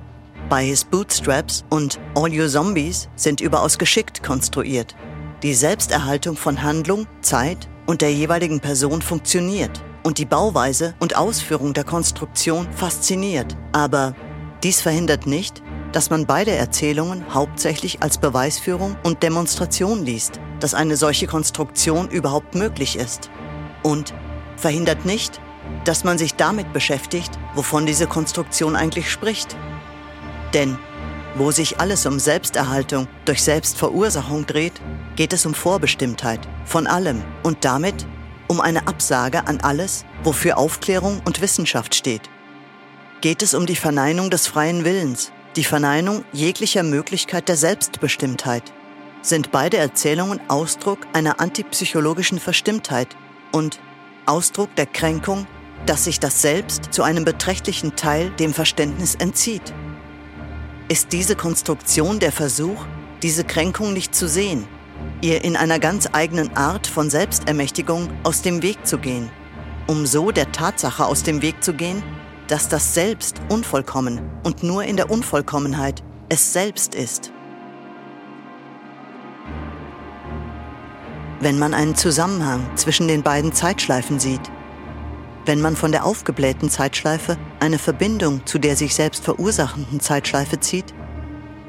bei His Bootstraps und All Your Zombies sind überaus geschickt konstruiert. Die Selbsterhaltung von Handlung, Zeit und der jeweiligen Person funktioniert und die Bauweise und Ausführung der Konstruktion fasziniert. Aber dies verhindert nicht, dass man beide Erzählungen hauptsächlich als Beweisführung und Demonstration liest, dass eine solche Konstruktion überhaupt möglich ist. Und verhindert nicht, dass man sich damit beschäftigt, wovon diese Konstruktion eigentlich spricht denn wo sich alles um Selbsterhaltung durch Selbstverursachung dreht, geht es um Vorbestimmtheit von allem und damit um eine Absage an alles, wofür Aufklärung und Wissenschaft steht. Geht es um die Verneinung des freien Willens, die Verneinung jeglicher Möglichkeit der Selbstbestimmtheit, sind beide Erzählungen Ausdruck einer antipsychologischen Verstimmtheit und Ausdruck der Kränkung, dass sich das Selbst zu einem beträchtlichen Teil dem Verständnis entzieht ist diese Konstruktion der Versuch, diese Kränkung nicht zu sehen, ihr in einer ganz eigenen Art von Selbstermächtigung aus dem Weg zu gehen, um so der Tatsache aus dem Weg zu gehen, dass das Selbst unvollkommen und nur in der Unvollkommenheit es selbst ist. Wenn man einen Zusammenhang zwischen den beiden Zeitschleifen sieht, wenn man von der aufgeblähten Zeitschleife eine Verbindung zu der sich selbst verursachenden Zeitschleife zieht,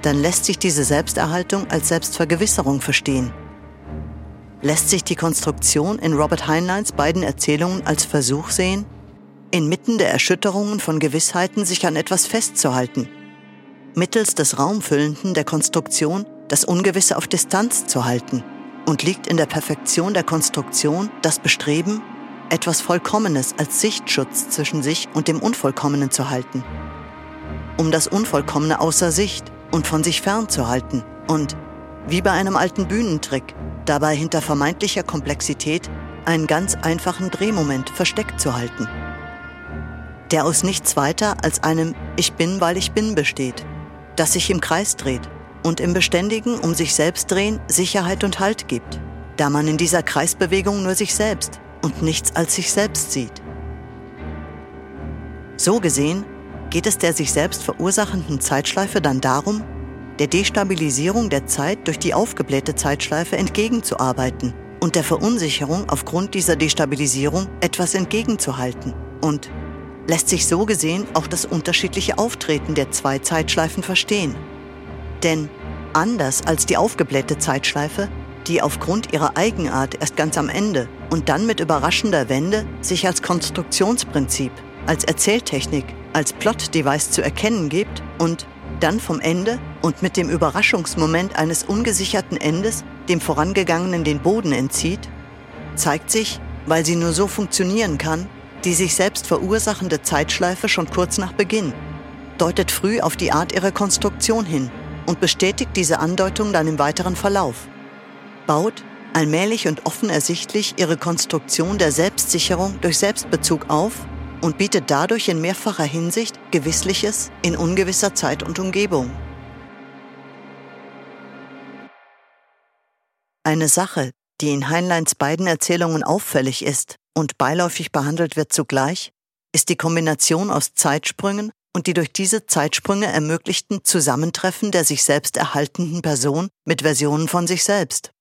dann lässt sich diese Selbsterhaltung als Selbstvergewisserung verstehen. Lässt sich die Konstruktion in Robert Heinleins beiden Erzählungen als Versuch sehen, inmitten der Erschütterungen von Gewissheiten sich an etwas festzuhalten, mittels des Raumfüllenden der Konstruktion das Ungewisse auf Distanz zu halten und liegt in der Perfektion der Konstruktion das Bestreben, etwas Vollkommenes als Sichtschutz zwischen sich und dem Unvollkommenen zu halten, um das Unvollkommene außer Sicht und von sich fernzuhalten und, wie bei einem alten Bühnentrick, dabei hinter vermeintlicher Komplexität einen ganz einfachen Drehmoment versteckt zu halten, der aus nichts weiter als einem Ich bin, weil ich bin besteht, das sich im Kreis dreht und im beständigen um sich selbst drehen Sicherheit und Halt gibt, da man in dieser Kreisbewegung nur sich selbst und nichts als sich selbst sieht. So gesehen geht es der sich selbst verursachenden Zeitschleife dann darum, der Destabilisierung der Zeit durch die aufgeblähte Zeitschleife entgegenzuarbeiten und der Verunsicherung aufgrund dieser Destabilisierung etwas entgegenzuhalten und lässt sich so gesehen auch das unterschiedliche Auftreten der zwei Zeitschleifen verstehen. Denn anders als die aufgeblähte Zeitschleife, die aufgrund ihrer Eigenart erst ganz am Ende und dann mit überraschender Wende sich als Konstruktionsprinzip, als Erzähltechnik, als Plot-Device zu erkennen gibt und dann vom Ende und mit dem Überraschungsmoment eines ungesicherten Endes dem Vorangegangenen den Boden entzieht, zeigt sich, weil sie nur so funktionieren kann, die sich selbst verursachende Zeitschleife schon kurz nach Beginn, deutet früh auf die Art ihrer Konstruktion hin und bestätigt diese Andeutung dann im weiteren Verlauf, baut allmählich und offen ersichtlich ihre Konstruktion der Selbstsicherung durch Selbstbezug auf und bietet dadurch in mehrfacher Hinsicht Gewissliches in ungewisser Zeit und Umgebung. Eine Sache, die in Heinleins beiden Erzählungen auffällig ist und beiläufig behandelt wird zugleich, ist die Kombination aus Zeitsprüngen und die durch diese Zeitsprünge ermöglichten Zusammentreffen der sich selbst erhaltenden Person mit Versionen von sich selbst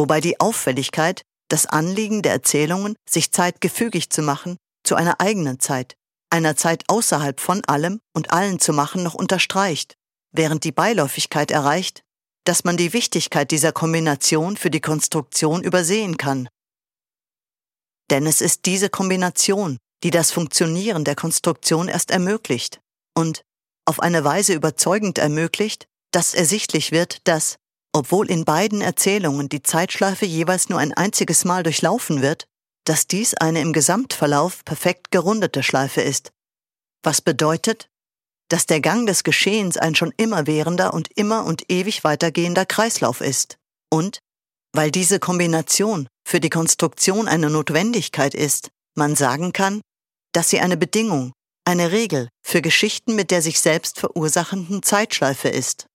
wobei die Auffälligkeit, das Anliegen der Erzählungen, sich Zeit gefügig zu machen, zu einer eigenen Zeit, einer Zeit außerhalb von allem und allen zu machen, noch unterstreicht, während die Beiläufigkeit erreicht, dass man die Wichtigkeit dieser Kombination für die Konstruktion übersehen kann. Denn es ist diese Kombination, die das Funktionieren der Konstruktion erst ermöglicht und auf eine Weise überzeugend ermöglicht, dass ersichtlich wird, dass, obwohl in beiden Erzählungen die Zeitschleife jeweils nur ein einziges Mal durchlaufen wird, dass dies eine im Gesamtverlauf perfekt gerundete Schleife ist, was bedeutet, dass der Gang des Geschehens ein schon immerwährender und immer und ewig weitergehender Kreislauf ist. Und, weil diese Kombination für die Konstruktion eine Notwendigkeit ist, man sagen kann, dass sie eine Bedingung, eine Regel für Geschichten mit der sich selbst verursachenden Zeitschleife ist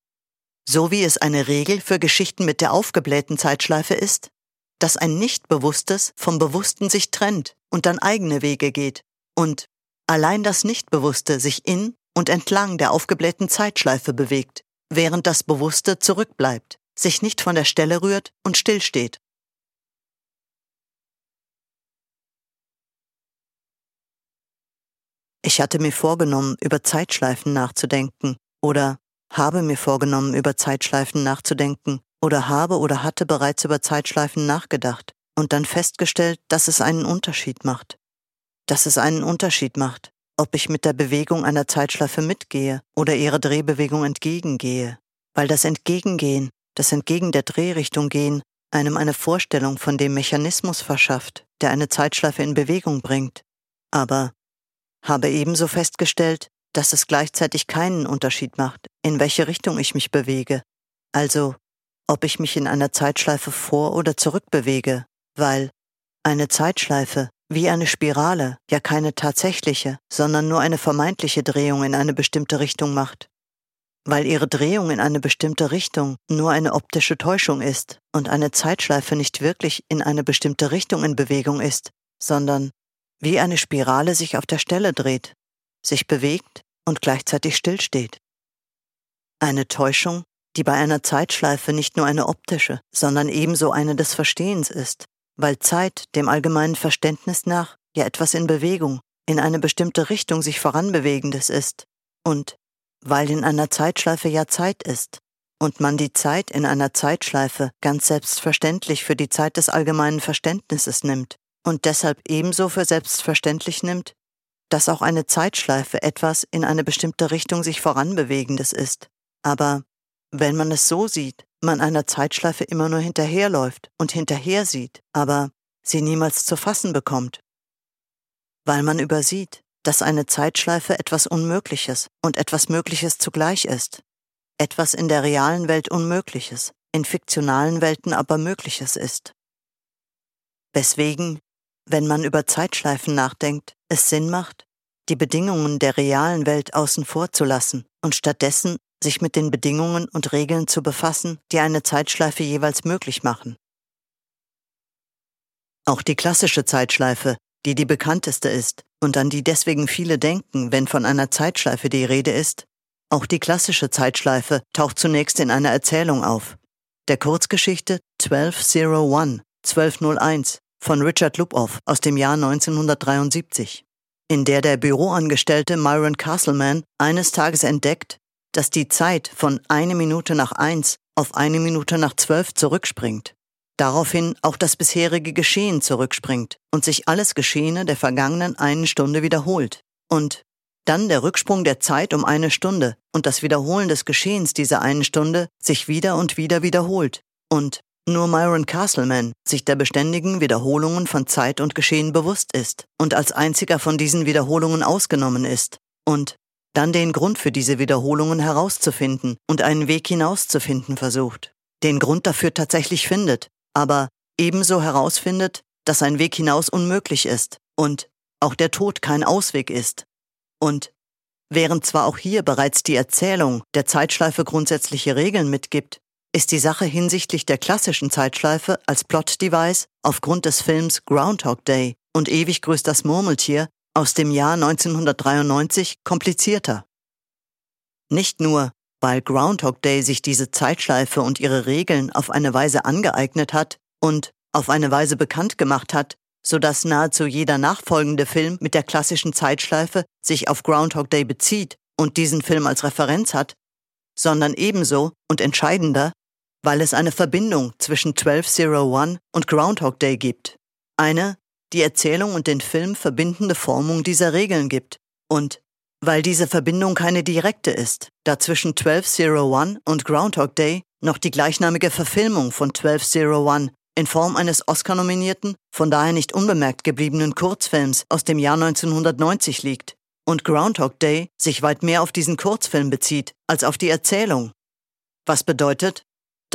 so wie es eine Regel für Geschichten mit der aufgeblähten Zeitschleife ist, dass ein Nichtbewusstes vom Bewussten sich trennt und dann eigene Wege geht und allein das Nichtbewusste sich in und entlang der aufgeblähten Zeitschleife bewegt, während das Bewusste zurückbleibt, sich nicht von der Stelle rührt und stillsteht. Ich hatte mir vorgenommen, über Zeitschleifen nachzudenken oder habe mir vorgenommen, über Zeitschleifen nachzudenken oder habe oder hatte bereits über Zeitschleifen nachgedacht und dann festgestellt, dass es einen Unterschied macht. Dass es einen Unterschied macht, ob ich mit der Bewegung einer Zeitschleife mitgehe oder ihrer Drehbewegung entgegengehe, weil das Entgegengehen, das entgegen der Drehrichtung gehen, einem eine Vorstellung von dem Mechanismus verschafft, der eine Zeitschleife in Bewegung bringt. Aber habe ebenso festgestellt, dass es gleichzeitig keinen Unterschied macht, in welche Richtung ich mich bewege, also ob ich mich in einer Zeitschleife vor oder zurück bewege, weil eine Zeitschleife wie eine Spirale ja keine tatsächliche, sondern nur eine vermeintliche Drehung in eine bestimmte Richtung macht, weil ihre Drehung in eine bestimmte Richtung nur eine optische Täuschung ist und eine Zeitschleife nicht wirklich in eine bestimmte Richtung in Bewegung ist, sondern wie eine Spirale sich auf der Stelle dreht, sich bewegt und gleichzeitig stillsteht. Eine Täuschung, die bei einer Zeitschleife nicht nur eine optische, sondern ebenso eine des Verstehens ist, weil Zeit dem allgemeinen Verständnis nach ja etwas in Bewegung, in eine bestimmte Richtung sich voranbewegendes ist. Und weil in einer Zeitschleife ja Zeit ist und man die Zeit in einer Zeitschleife ganz selbstverständlich für die Zeit des allgemeinen Verständnisses nimmt und deshalb ebenso für selbstverständlich nimmt, dass auch eine Zeitschleife etwas in eine bestimmte Richtung sich voranbewegendes ist. Aber wenn man es so sieht, man einer Zeitschleife immer nur hinterherläuft und hinterher sieht, aber sie niemals zu fassen bekommt. Weil man übersieht, dass eine Zeitschleife etwas Unmögliches und etwas Mögliches zugleich ist. Etwas in der realen Welt Unmögliches, in fiktionalen Welten aber Mögliches ist. Weswegen, wenn man über Zeitschleifen nachdenkt, es Sinn macht, die Bedingungen der realen Welt außen vor zu lassen und stattdessen sich mit den Bedingungen und Regeln zu befassen, die eine Zeitschleife jeweils möglich machen. Auch die klassische Zeitschleife, die die bekannteste ist und an die deswegen viele denken, wenn von einer Zeitschleife die Rede ist, auch die klassische Zeitschleife taucht zunächst in einer Erzählung auf. Der Kurzgeschichte 1201, 1201 von Richard Lupoff aus dem Jahr 1973, in der der Büroangestellte Myron Castleman eines Tages entdeckt, dass die Zeit von eine Minute nach eins auf eine Minute nach zwölf zurückspringt. Daraufhin auch das bisherige Geschehen zurückspringt und sich alles Geschehene der vergangenen einen Stunde wiederholt. Und dann der Rücksprung der Zeit um eine Stunde und das Wiederholen des Geschehens dieser einen Stunde sich wieder und wieder wiederholt. Und nur Myron Castleman sich der beständigen Wiederholungen von Zeit und Geschehen bewusst ist und als einziger von diesen Wiederholungen ausgenommen ist. Und dann den Grund für diese Wiederholungen herauszufinden und einen Weg hinauszufinden versucht, den Grund dafür tatsächlich findet, aber ebenso herausfindet, dass ein Weg hinaus unmöglich ist und auch der Tod kein Ausweg ist. Und während zwar auch hier bereits die Erzählung der Zeitschleife grundsätzliche Regeln mitgibt, ist die Sache hinsichtlich der klassischen Zeitschleife als Plot-Device aufgrund des Films Groundhog Day und ewig grüßt das Murmeltier aus dem Jahr 1993 komplizierter. Nicht nur, weil Groundhog Day sich diese Zeitschleife und ihre Regeln auf eine Weise angeeignet hat und auf eine Weise bekannt gemacht hat, so dass nahezu jeder nachfolgende Film mit der klassischen Zeitschleife sich auf Groundhog Day bezieht und diesen Film als Referenz hat, sondern ebenso und entscheidender, weil es eine Verbindung zwischen 1201 und Groundhog Day gibt. Eine, die Erzählung und den Film verbindende Formung dieser Regeln gibt. Und weil diese Verbindung keine direkte ist, da zwischen 1201 und Groundhog Day noch die gleichnamige Verfilmung von 1201 in Form eines Oscar-nominierten, von daher nicht unbemerkt gebliebenen Kurzfilms aus dem Jahr 1990 liegt und Groundhog Day sich weit mehr auf diesen Kurzfilm bezieht als auf die Erzählung. Was bedeutet,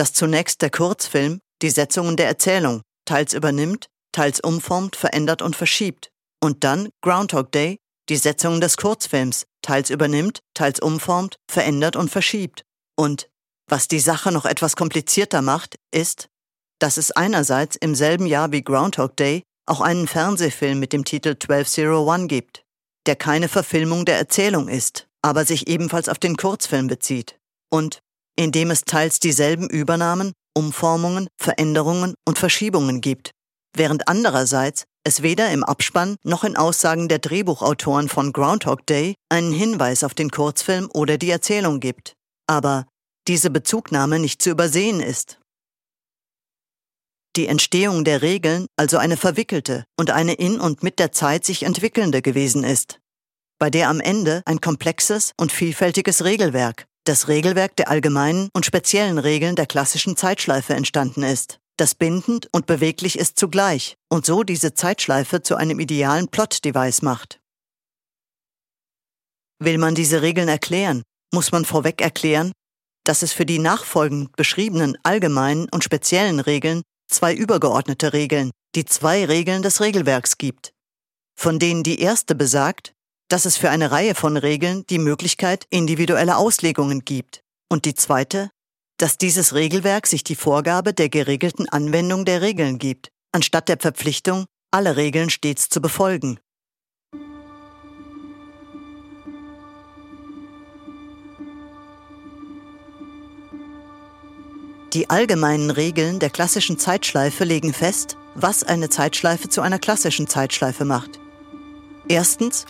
dass zunächst der Kurzfilm die Setzungen der Erzählung teils übernimmt teils umformt, verändert und verschiebt. Und dann Groundhog Day, die Setzung des Kurzfilms, teils übernimmt, teils umformt, verändert und verschiebt. Und was die Sache noch etwas komplizierter macht, ist, dass es einerseits im selben Jahr wie Groundhog Day auch einen Fernsehfilm mit dem Titel 1201 gibt, der keine Verfilmung der Erzählung ist, aber sich ebenfalls auf den Kurzfilm bezieht. Und in dem es teils dieselben Übernahmen, Umformungen, Veränderungen und Verschiebungen gibt, während andererseits es weder im Abspann noch in Aussagen der Drehbuchautoren von Groundhog Day einen Hinweis auf den Kurzfilm oder die Erzählung gibt, aber diese Bezugnahme nicht zu übersehen ist. Die Entstehung der Regeln also eine verwickelte und eine in und mit der Zeit sich entwickelnde gewesen ist, bei der am Ende ein komplexes und vielfältiges Regelwerk, das Regelwerk der allgemeinen und speziellen Regeln der klassischen Zeitschleife entstanden ist das bindend und beweglich ist zugleich und so diese Zeitschleife zu einem idealen Plot-Device macht. Will man diese Regeln erklären, muss man vorweg erklären, dass es für die nachfolgend beschriebenen allgemeinen und speziellen Regeln zwei übergeordnete Regeln, die zwei Regeln des Regelwerks gibt, von denen die erste besagt, dass es für eine Reihe von Regeln die Möglichkeit individueller Auslegungen gibt, und die zweite, dass dieses Regelwerk sich die Vorgabe der geregelten Anwendung der Regeln gibt, anstatt der Verpflichtung, alle Regeln stets zu befolgen. Die allgemeinen Regeln der klassischen Zeitschleife legen fest, was eine Zeitschleife zu einer klassischen Zeitschleife macht. Erstens,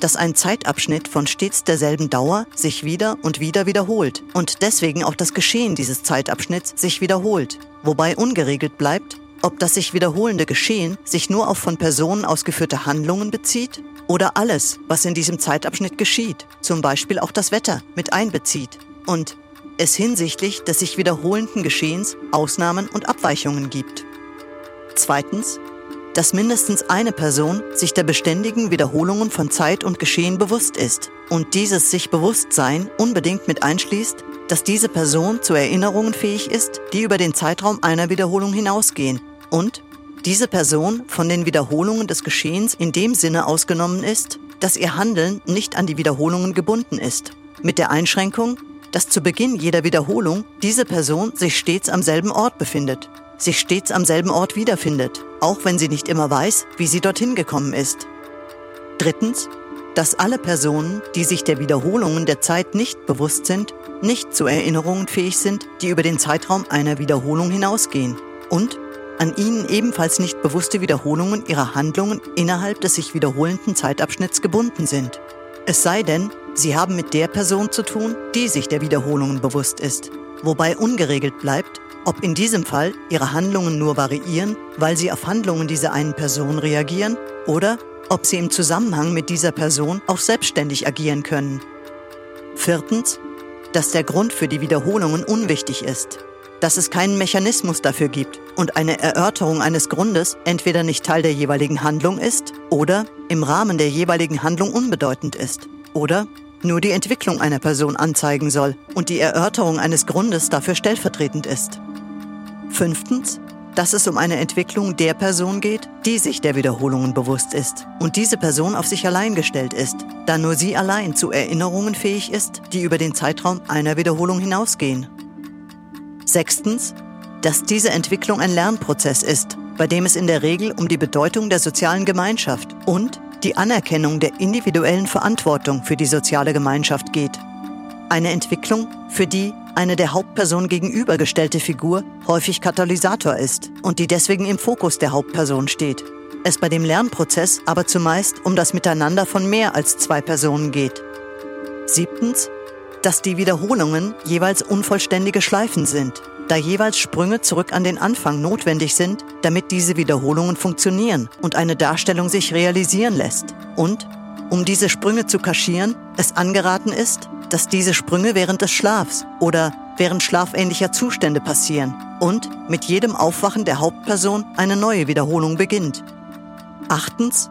dass ein Zeitabschnitt von stets derselben Dauer sich wieder und wieder wiederholt und deswegen auch das Geschehen dieses Zeitabschnitts sich wiederholt, wobei ungeregelt bleibt, ob das sich wiederholende Geschehen sich nur auf von Personen ausgeführte Handlungen bezieht oder alles, was in diesem Zeitabschnitt geschieht, zum Beispiel auch das Wetter, mit einbezieht und es hinsichtlich des sich wiederholenden Geschehens Ausnahmen und Abweichungen gibt. Zweitens, dass mindestens eine Person sich der beständigen Wiederholungen von Zeit und Geschehen bewusst ist und dieses sich Bewusstsein unbedingt mit einschließt, dass diese Person zu Erinnerungen fähig ist, die über den Zeitraum einer Wiederholung hinausgehen und diese Person von den Wiederholungen des Geschehens in dem Sinne ausgenommen ist, dass ihr Handeln nicht an die Wiederholungen gebunden ist, mit der Einschränkung, dass zu Beginn jeder Wiederholung diese Person sich stets am selben Ort befindet, sich stets am selben Ort wiederfindet, auch wenn sie nicht immer weiß, wie sie dorthin gekommen ist. Drittens, dass alle Personen, die sich der Wiederholungen der Zeit nicht bewusst sind, nicht zu Erinnerungen fähig sind, die über den Zeitraum einer Wiederholung hinausgehen und an ihnen ebenfalls nicht bewusste Wiederholungen ihrer Handlungen innerhalb des sich wiederholenden Zeitabschnitts gebunden sind. Es sei denn, sie haben mit der Person zu tun, die sich der Wiederholungen bewusst ist, wobei ungeregelt bleibt, ob in diesem Fall ihre Handlungen nur variieren, weil sie auf Handlungen dieser einen Person reagieren, oder ob sie im Zusammenhang mit dieser Person auch selbstständig agieren können. Viertens, dass der Grund für die Wiederholungen unwichtig ist dass es keinen Mechanismus dafür gibt und eine Erörterung eines Grundes entweder nicht Teil der jeweiligen Handlung ist oder im Rahmen der jeweiligen Handlung unbedeutend ist oder nur die Entwicklung einer Person anzeigen soll und die Erörterung eines Grundes dafür stellvertretend ist. Fünftens, dass es um eine Entwicklung der Person geht, die sich der Wiederholungen bewusst ist und diese Person auf sich allein gestellt ist, da nur sie allein zu Erinnerungen fähig ist, die über den Zeitraum einer Wiederholung hinausgehen Sechstens, dass diese Entwicklung ein Lernprozess ist, bei dem es in der Regel um die Bedeutung der sozialen Gemeinschaft und die Anerkennung der individuellen Verantwortung für die soziale Gemeinschaft geht. Eine Entwicklung, für die eine der Hauptperson gegenübergestellte Figur häufig Katalysator ist und die deswegen im Fokus der Hauptperson steht. Es bei dem Lernprozess aber zumeist um das Miteinander von mehr als zwei Personen geht. Siebtens, dass die Wiederholungen jeweils unvollständige Schleifen sind, da jeweils Sprünge zurück an den Anfang notwendig sind, damit diese Wiederholungen funktionieren und eine Darstellung sich realisieren lässt. Und, um diese Sprünge zu kaschieren, es angeraten ist, dass diese Sprünge während des Schlafs oder während schlafähnlicher Zustände passieren und mit jedem Aufwachen der Hauptperson eine neue Wiederholung beginnt. Achtens,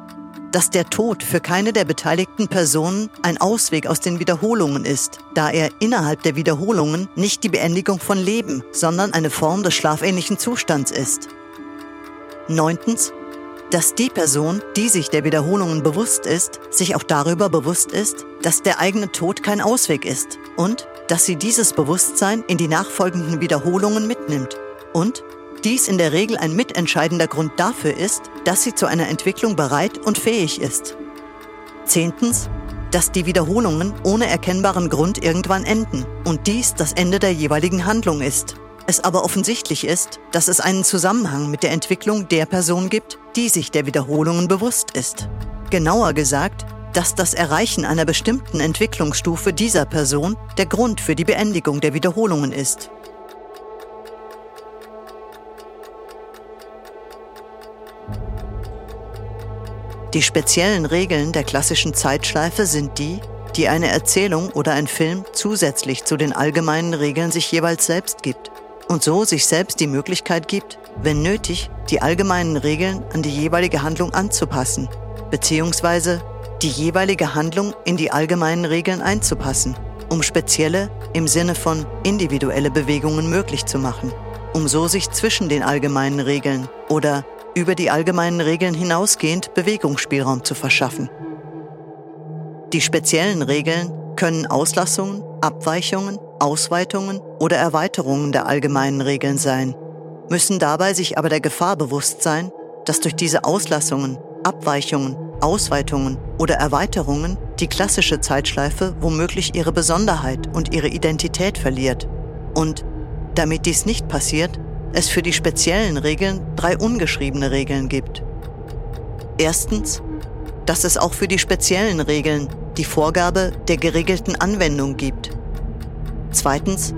dass der Tod für keine der beteiligten Personen ein Ausweg aus den Wiederholungen ist, da er innerhalb der Wiederholungen nicht die Beendigung von Leben, sondern eine Form des schlafähnlichen Zustands ist. Neuntens, dass die Person, die sich der Wiederholungen bewusst ist, sich auch darüber bewusst ist, dass der eigene Tod kein Ausweg ist und dass sie dieses Bewusstsein in die nachfolgenden Wiederholungen mitnimmt und dies in der Regel ein mitentscheidender Grund dafür ist, dass sie zu einer Entwicklung bereit und fähig ist. Zehntens, dass die Wiederholungen ohne erkennbaren Grund irgendwann enden und dies das Ende der jeweiligen Handlung ist. Es aber offensichtlich ist, dass es einen Zusammenhang mit der Entwicklung der Person gibt, die sich der Wiederholungen bewusst ist. Genauer gesagt, dass das Erreichen einer bestimmten Entwicklungsstufe dieser Person der Grund für die Beendigung der Wiederholungen ist. Die speziellen Regeln der klassischen Zeitschleife sind die, die eine Erzählung oder ein Film zusätzlich zu den allgemeinen Regeln sich jeweils selbst gibt und so sich selbst die Möglichkeit gibt, wenn nötig, die allgemeinen Regeln an die jeweilige Handlung anzupassen, beziehungsweise die jeweilige Handlung in die allgemeinen Regeln einzupassen, um spezielle im Sinne von individuelle Bewegungen möglich zu machen, um so sich zwischen den allgemeinen Regeln oder über die allgemeinen Regeln hinausgehend Bewegungsspielraum zu verschaffen. Die speziellen Regeln können Auslassungen, Abweichungen, Ausweitungen oder Erweiterungen der allgemeinen Regeln sein, müssen dabei sich aber der Gefahr bewusst sein, dass durch diese Auslassungen, Abweichungen, Ausweitungen oder Erweiterungen die klassische Zeitschleife womöglich ihre Besonderheit und ihre Identität verliert. Und damit dies nicht passiert, es für die speziellen Regeln drei ungeschriebene Regeln gibt. Erstens, dass es auch für die speziellen Regeln die Vorgabe der geregelten Anwendung gibt. Zweitens,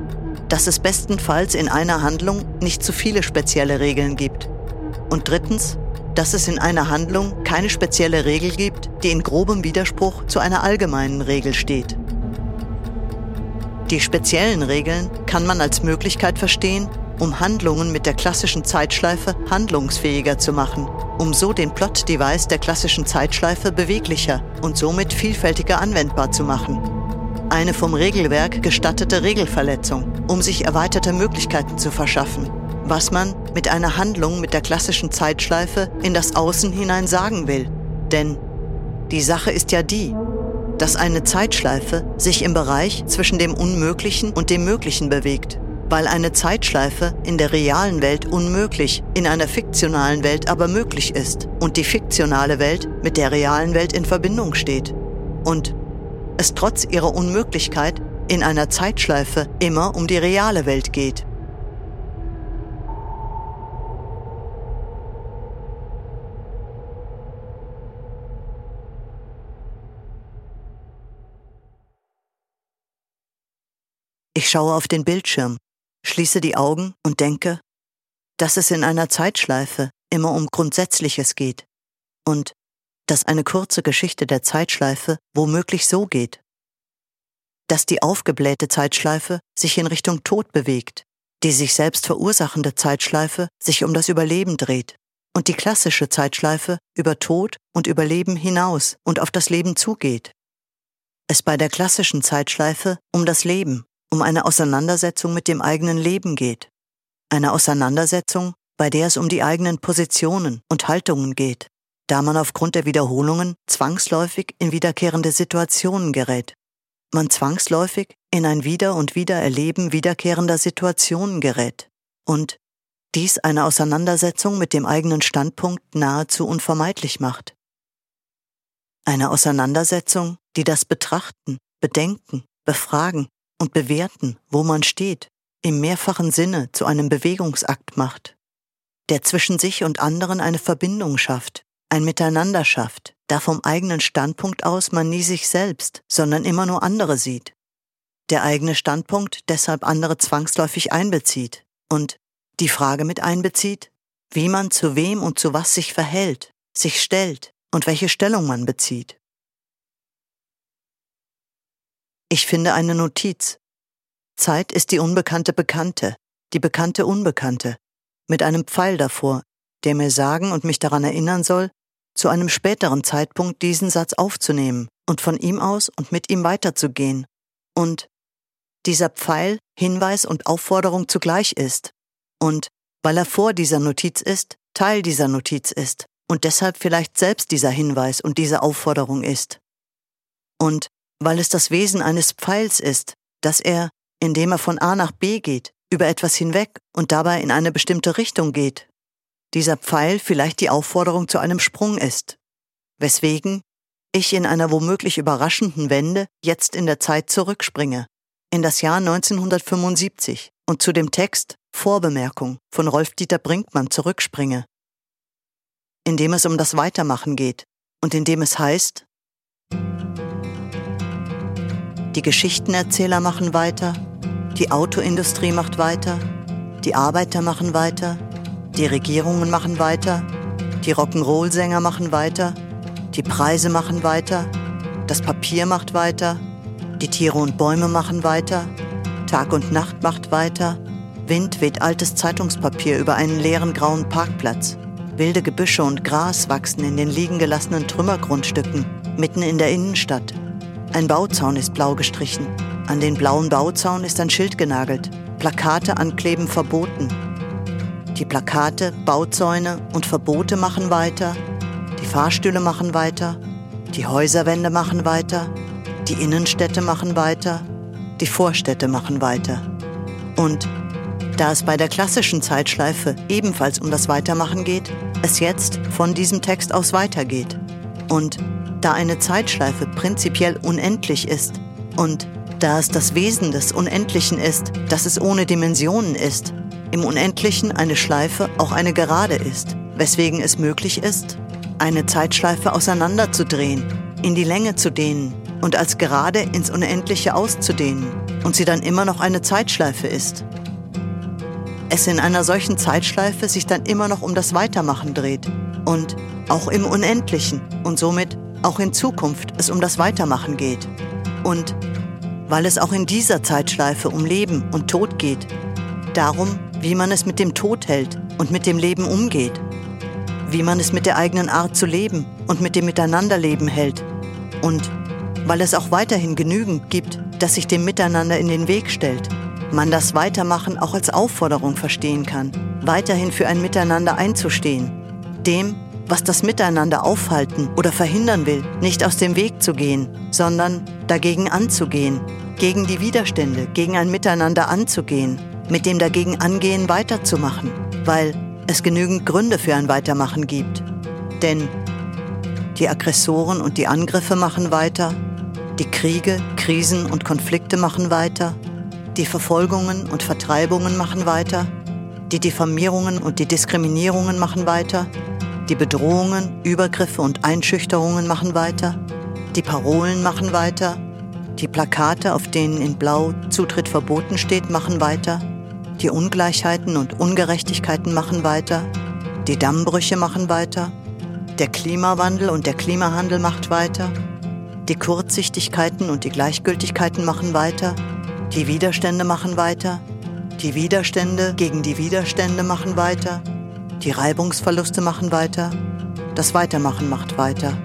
dass es bestenfalls in einer Handlung nicht zu viele spezielle Regeln gibt. Und drittens, dass es in einer Handlung keine spezielle Regel gibt, die in grobem Widerspruch zu einer allgemeinen Regel steht. Die speziellen Regeln kann man als Möglichkeit verstehen, um Handlungen mit der klassischen Zeitschleife handlungsfähiger zu machen, um so den Plot-Device der klassischen Zeitschleife beweglicher und somit vielfältiger anwendbar zu machen. Eine vom Regelwerk gestattete Regelverletzung, um sich erweiterte Möglichkeiten zu verschaffen, was man mit einer Handlung mit der klassischen Zeitschleife in das Außen hinein sagen will. Denn die Sache ist ja die, dass eine Zeitschleife sich im Bereich zwischen dem Unmöglichen und dem Möglichen bewegt weil eine Zeitschleife in der realen Welt unmöglich, in einer fiktionalen Welt aber möglich ist und die fiktionale Welt mit der realen Welt in Verbindung steht. Und es trotz ihrer Unmöglichkeit in einer Zeitschleife immer um die reale Welt geht. Ich schaue auf den Bildschirm schließe die Augen und denke, dass es in einer Zeitschleife immer um Grundsätzliches geht und dass eine kurze Geschichte der Zeitschleife womöglich so geht, dass die aufgeblähte Zeitschleife sich in Richtung Tod bewegt, die sich selbst verursachende Zeitschleife sich um das Überleben dreht und die klassische Zeitschleife über Tod und Überleben hinaus und auf das Leben zugeht. Es bei der klassischen Zeitschleife um das Leben um eine Auseinandersetzung mit dem eigenen Leben geht. Eine Auseinandersetzung, bei der es um die eigenen Positionen und Haltungen geht, da man aufgrund der Wiederholungen zwangsläufig in wiederkehrende Situationen gerät. Man zwangsläufig in ein Wieder und Wieder Erleben wiederkehrender Situationen gerät. Und dies eine Auseinandersetzung mit dem eigenen Standpunkt nahezu unvermeidlich macht. Eine Auseinandersetzung, die das Betrachten, Bedenken, Befragen und bewerten, wo man steht, im mehrfachen Sinne zu einem Bewegungsakt macht, der zwischen sich und anderen eine Verbindung schafft, ein Miteinander schafft, da vom eigenen Standpunkt aus man nie sich selbst, sondern immer nur andere sieht. Der eigene Standpunkt deshalb andere zwangsläufig einbezieht und die Frage mit einbezieht, wie man zu wem und zu was sich verhält, sich stellt und welche Stellung man bezieht. Ich finde eine Notiz. Zeit ist die unbekannte Bekannte, die bekannte Unbekannte, mit einem Pfeil davor, der mir sagen und mich daran erinnern soll, zu einem späteren Zeitpunkt diesen Satz aufzunehmen und von ihm aus und mit ihm weiterzugehen. Und dieser Pfeil Hinweis und Aufforderung zugleich ist. Und weil er vor dieser Notiz ist, Teil dieser Notiz ist und deshalb vielleicht selbst dieser Hinweis und diese Aufforderung ist. Und weil es das Wesen eines Pfeils ist, dass er, indem er von A nach B geht, über etwas hinweg und dabei in eine bestimmte Richtung geht, dieser Pfeil vielleicht die Aufforderung zu einem Sprung ist, weswegen ich in einer womöglich überraschenden Wende jetzt in der Zeit zurückspringe, in das Jahr 1975 und zu dem Text Vorbemerkung von Rolf-Dieter Brinkmann zurückspringe, in dem es um das Weitermachen geht und in dem es heißt, die Geschichtenerzähler machen weiter, die Autoindustrie macht weiter, die Arbeiter machen weiter, die Regierungen machen weiter, die Rock'n'Roll-Sänger machen weiter, die Preise machen weiter, das Papier macht weiter, die Tiere und Bäume machen weiter, Tag und Nacht macht weiter, Wind weht altes Zeitungspapier über einen leeren grauen Parkplatz. Wilde Gebüsche und Gras wachsen in den liegen gelassenen Trümmergrundstücken mitten in der Innenstadt. Ein Bauzaun ist blau gestrichen. An den blauen Bauzaun ist ein Schild genagelt. Plakate ankleben verboten. Die Plakate, Bauzäune und Verbote machen weiter. Die Fahrstühle machen weiter. Die Häuserwände machen weiter. Die Innenstädte machen weiter. Die Vorstädte machen weiter. Und da es bei der klassischen Zeitschleife ebenfalls um das Weitermachen geht, es jetzt von diesem Text aus weitergeht. Und da eine Zeitschleife prinzipiell unendlich ist und da es das Wesen des Unendlichen ist, dass es ohne Dimensionen ist, im Unendlichen eine Schleife auch eine Gerade ist, weswegen es möglich ist, eine Zeitschleife auseinanderzudrehen, in die Länge zu dehnen und als gerade ins Unendliche auszudehnen und sie dann immer noch eine Zeitschleife ist. Es in einer solchen Zeitschleife sich dann immer noch um das Weitermachen dreht und auch im Unendlichen und somit auch in Zukunft es um das Weitermachen geht. Und weil es auch in dieser Zeitschleife um Leben und Tod geht, darum, wie man es mit dem Tod hält und mit dem Leben umgeht, wie man es mit der eigenen Art zu leben und mit dem Miteinanderleben hält. Und weil es auch weiterhin genügend gibt, das sich dem Miteinander in den Weg stellt, man das Weitermachen auch als Aufforderung verstehen kann, weiterhin für ein Miteinander einzustehen, dem, was das Miteinander aufhalten oder verhindern will, nicht aus dem Weg zu gehen, sondern dagegen anzugehen, gegen die Widerstände, gegen ein Miteinander anzugehen, mit dem dagegen angehen weiterzumachen, weil es genügend Gründe für ein Weitermachen gibt. Denn die Aggressoren und die Angriffe machen weiter, die Kriege, Krisen und Konflikte machen weiter, die Verfolgungen und Vertreibungen machen weiter, die Diffamierungen und die Diskriminierungen machen weiter, die Bedrohungen, Übergriffe und Einschüchterungen machen weiter, die Parolen machen weiter, die Plakate, auf denen in Blau Zutritt verboten steht, machen weiter, die Ungleichheiten und Ungerechtigkeiten machen weiter, die Dammbrüche machen weiter, der Klimawandel und der Klimahandel macht weiter, die Kurzsichtigkeiten und die Gleichgültigkeiten machen weiter, die Widerstände machen weiter, die Widerstände gegen die Widerstände machen weiter, die Reibungsverluste machen weiter, das Weitermachen macht weiter.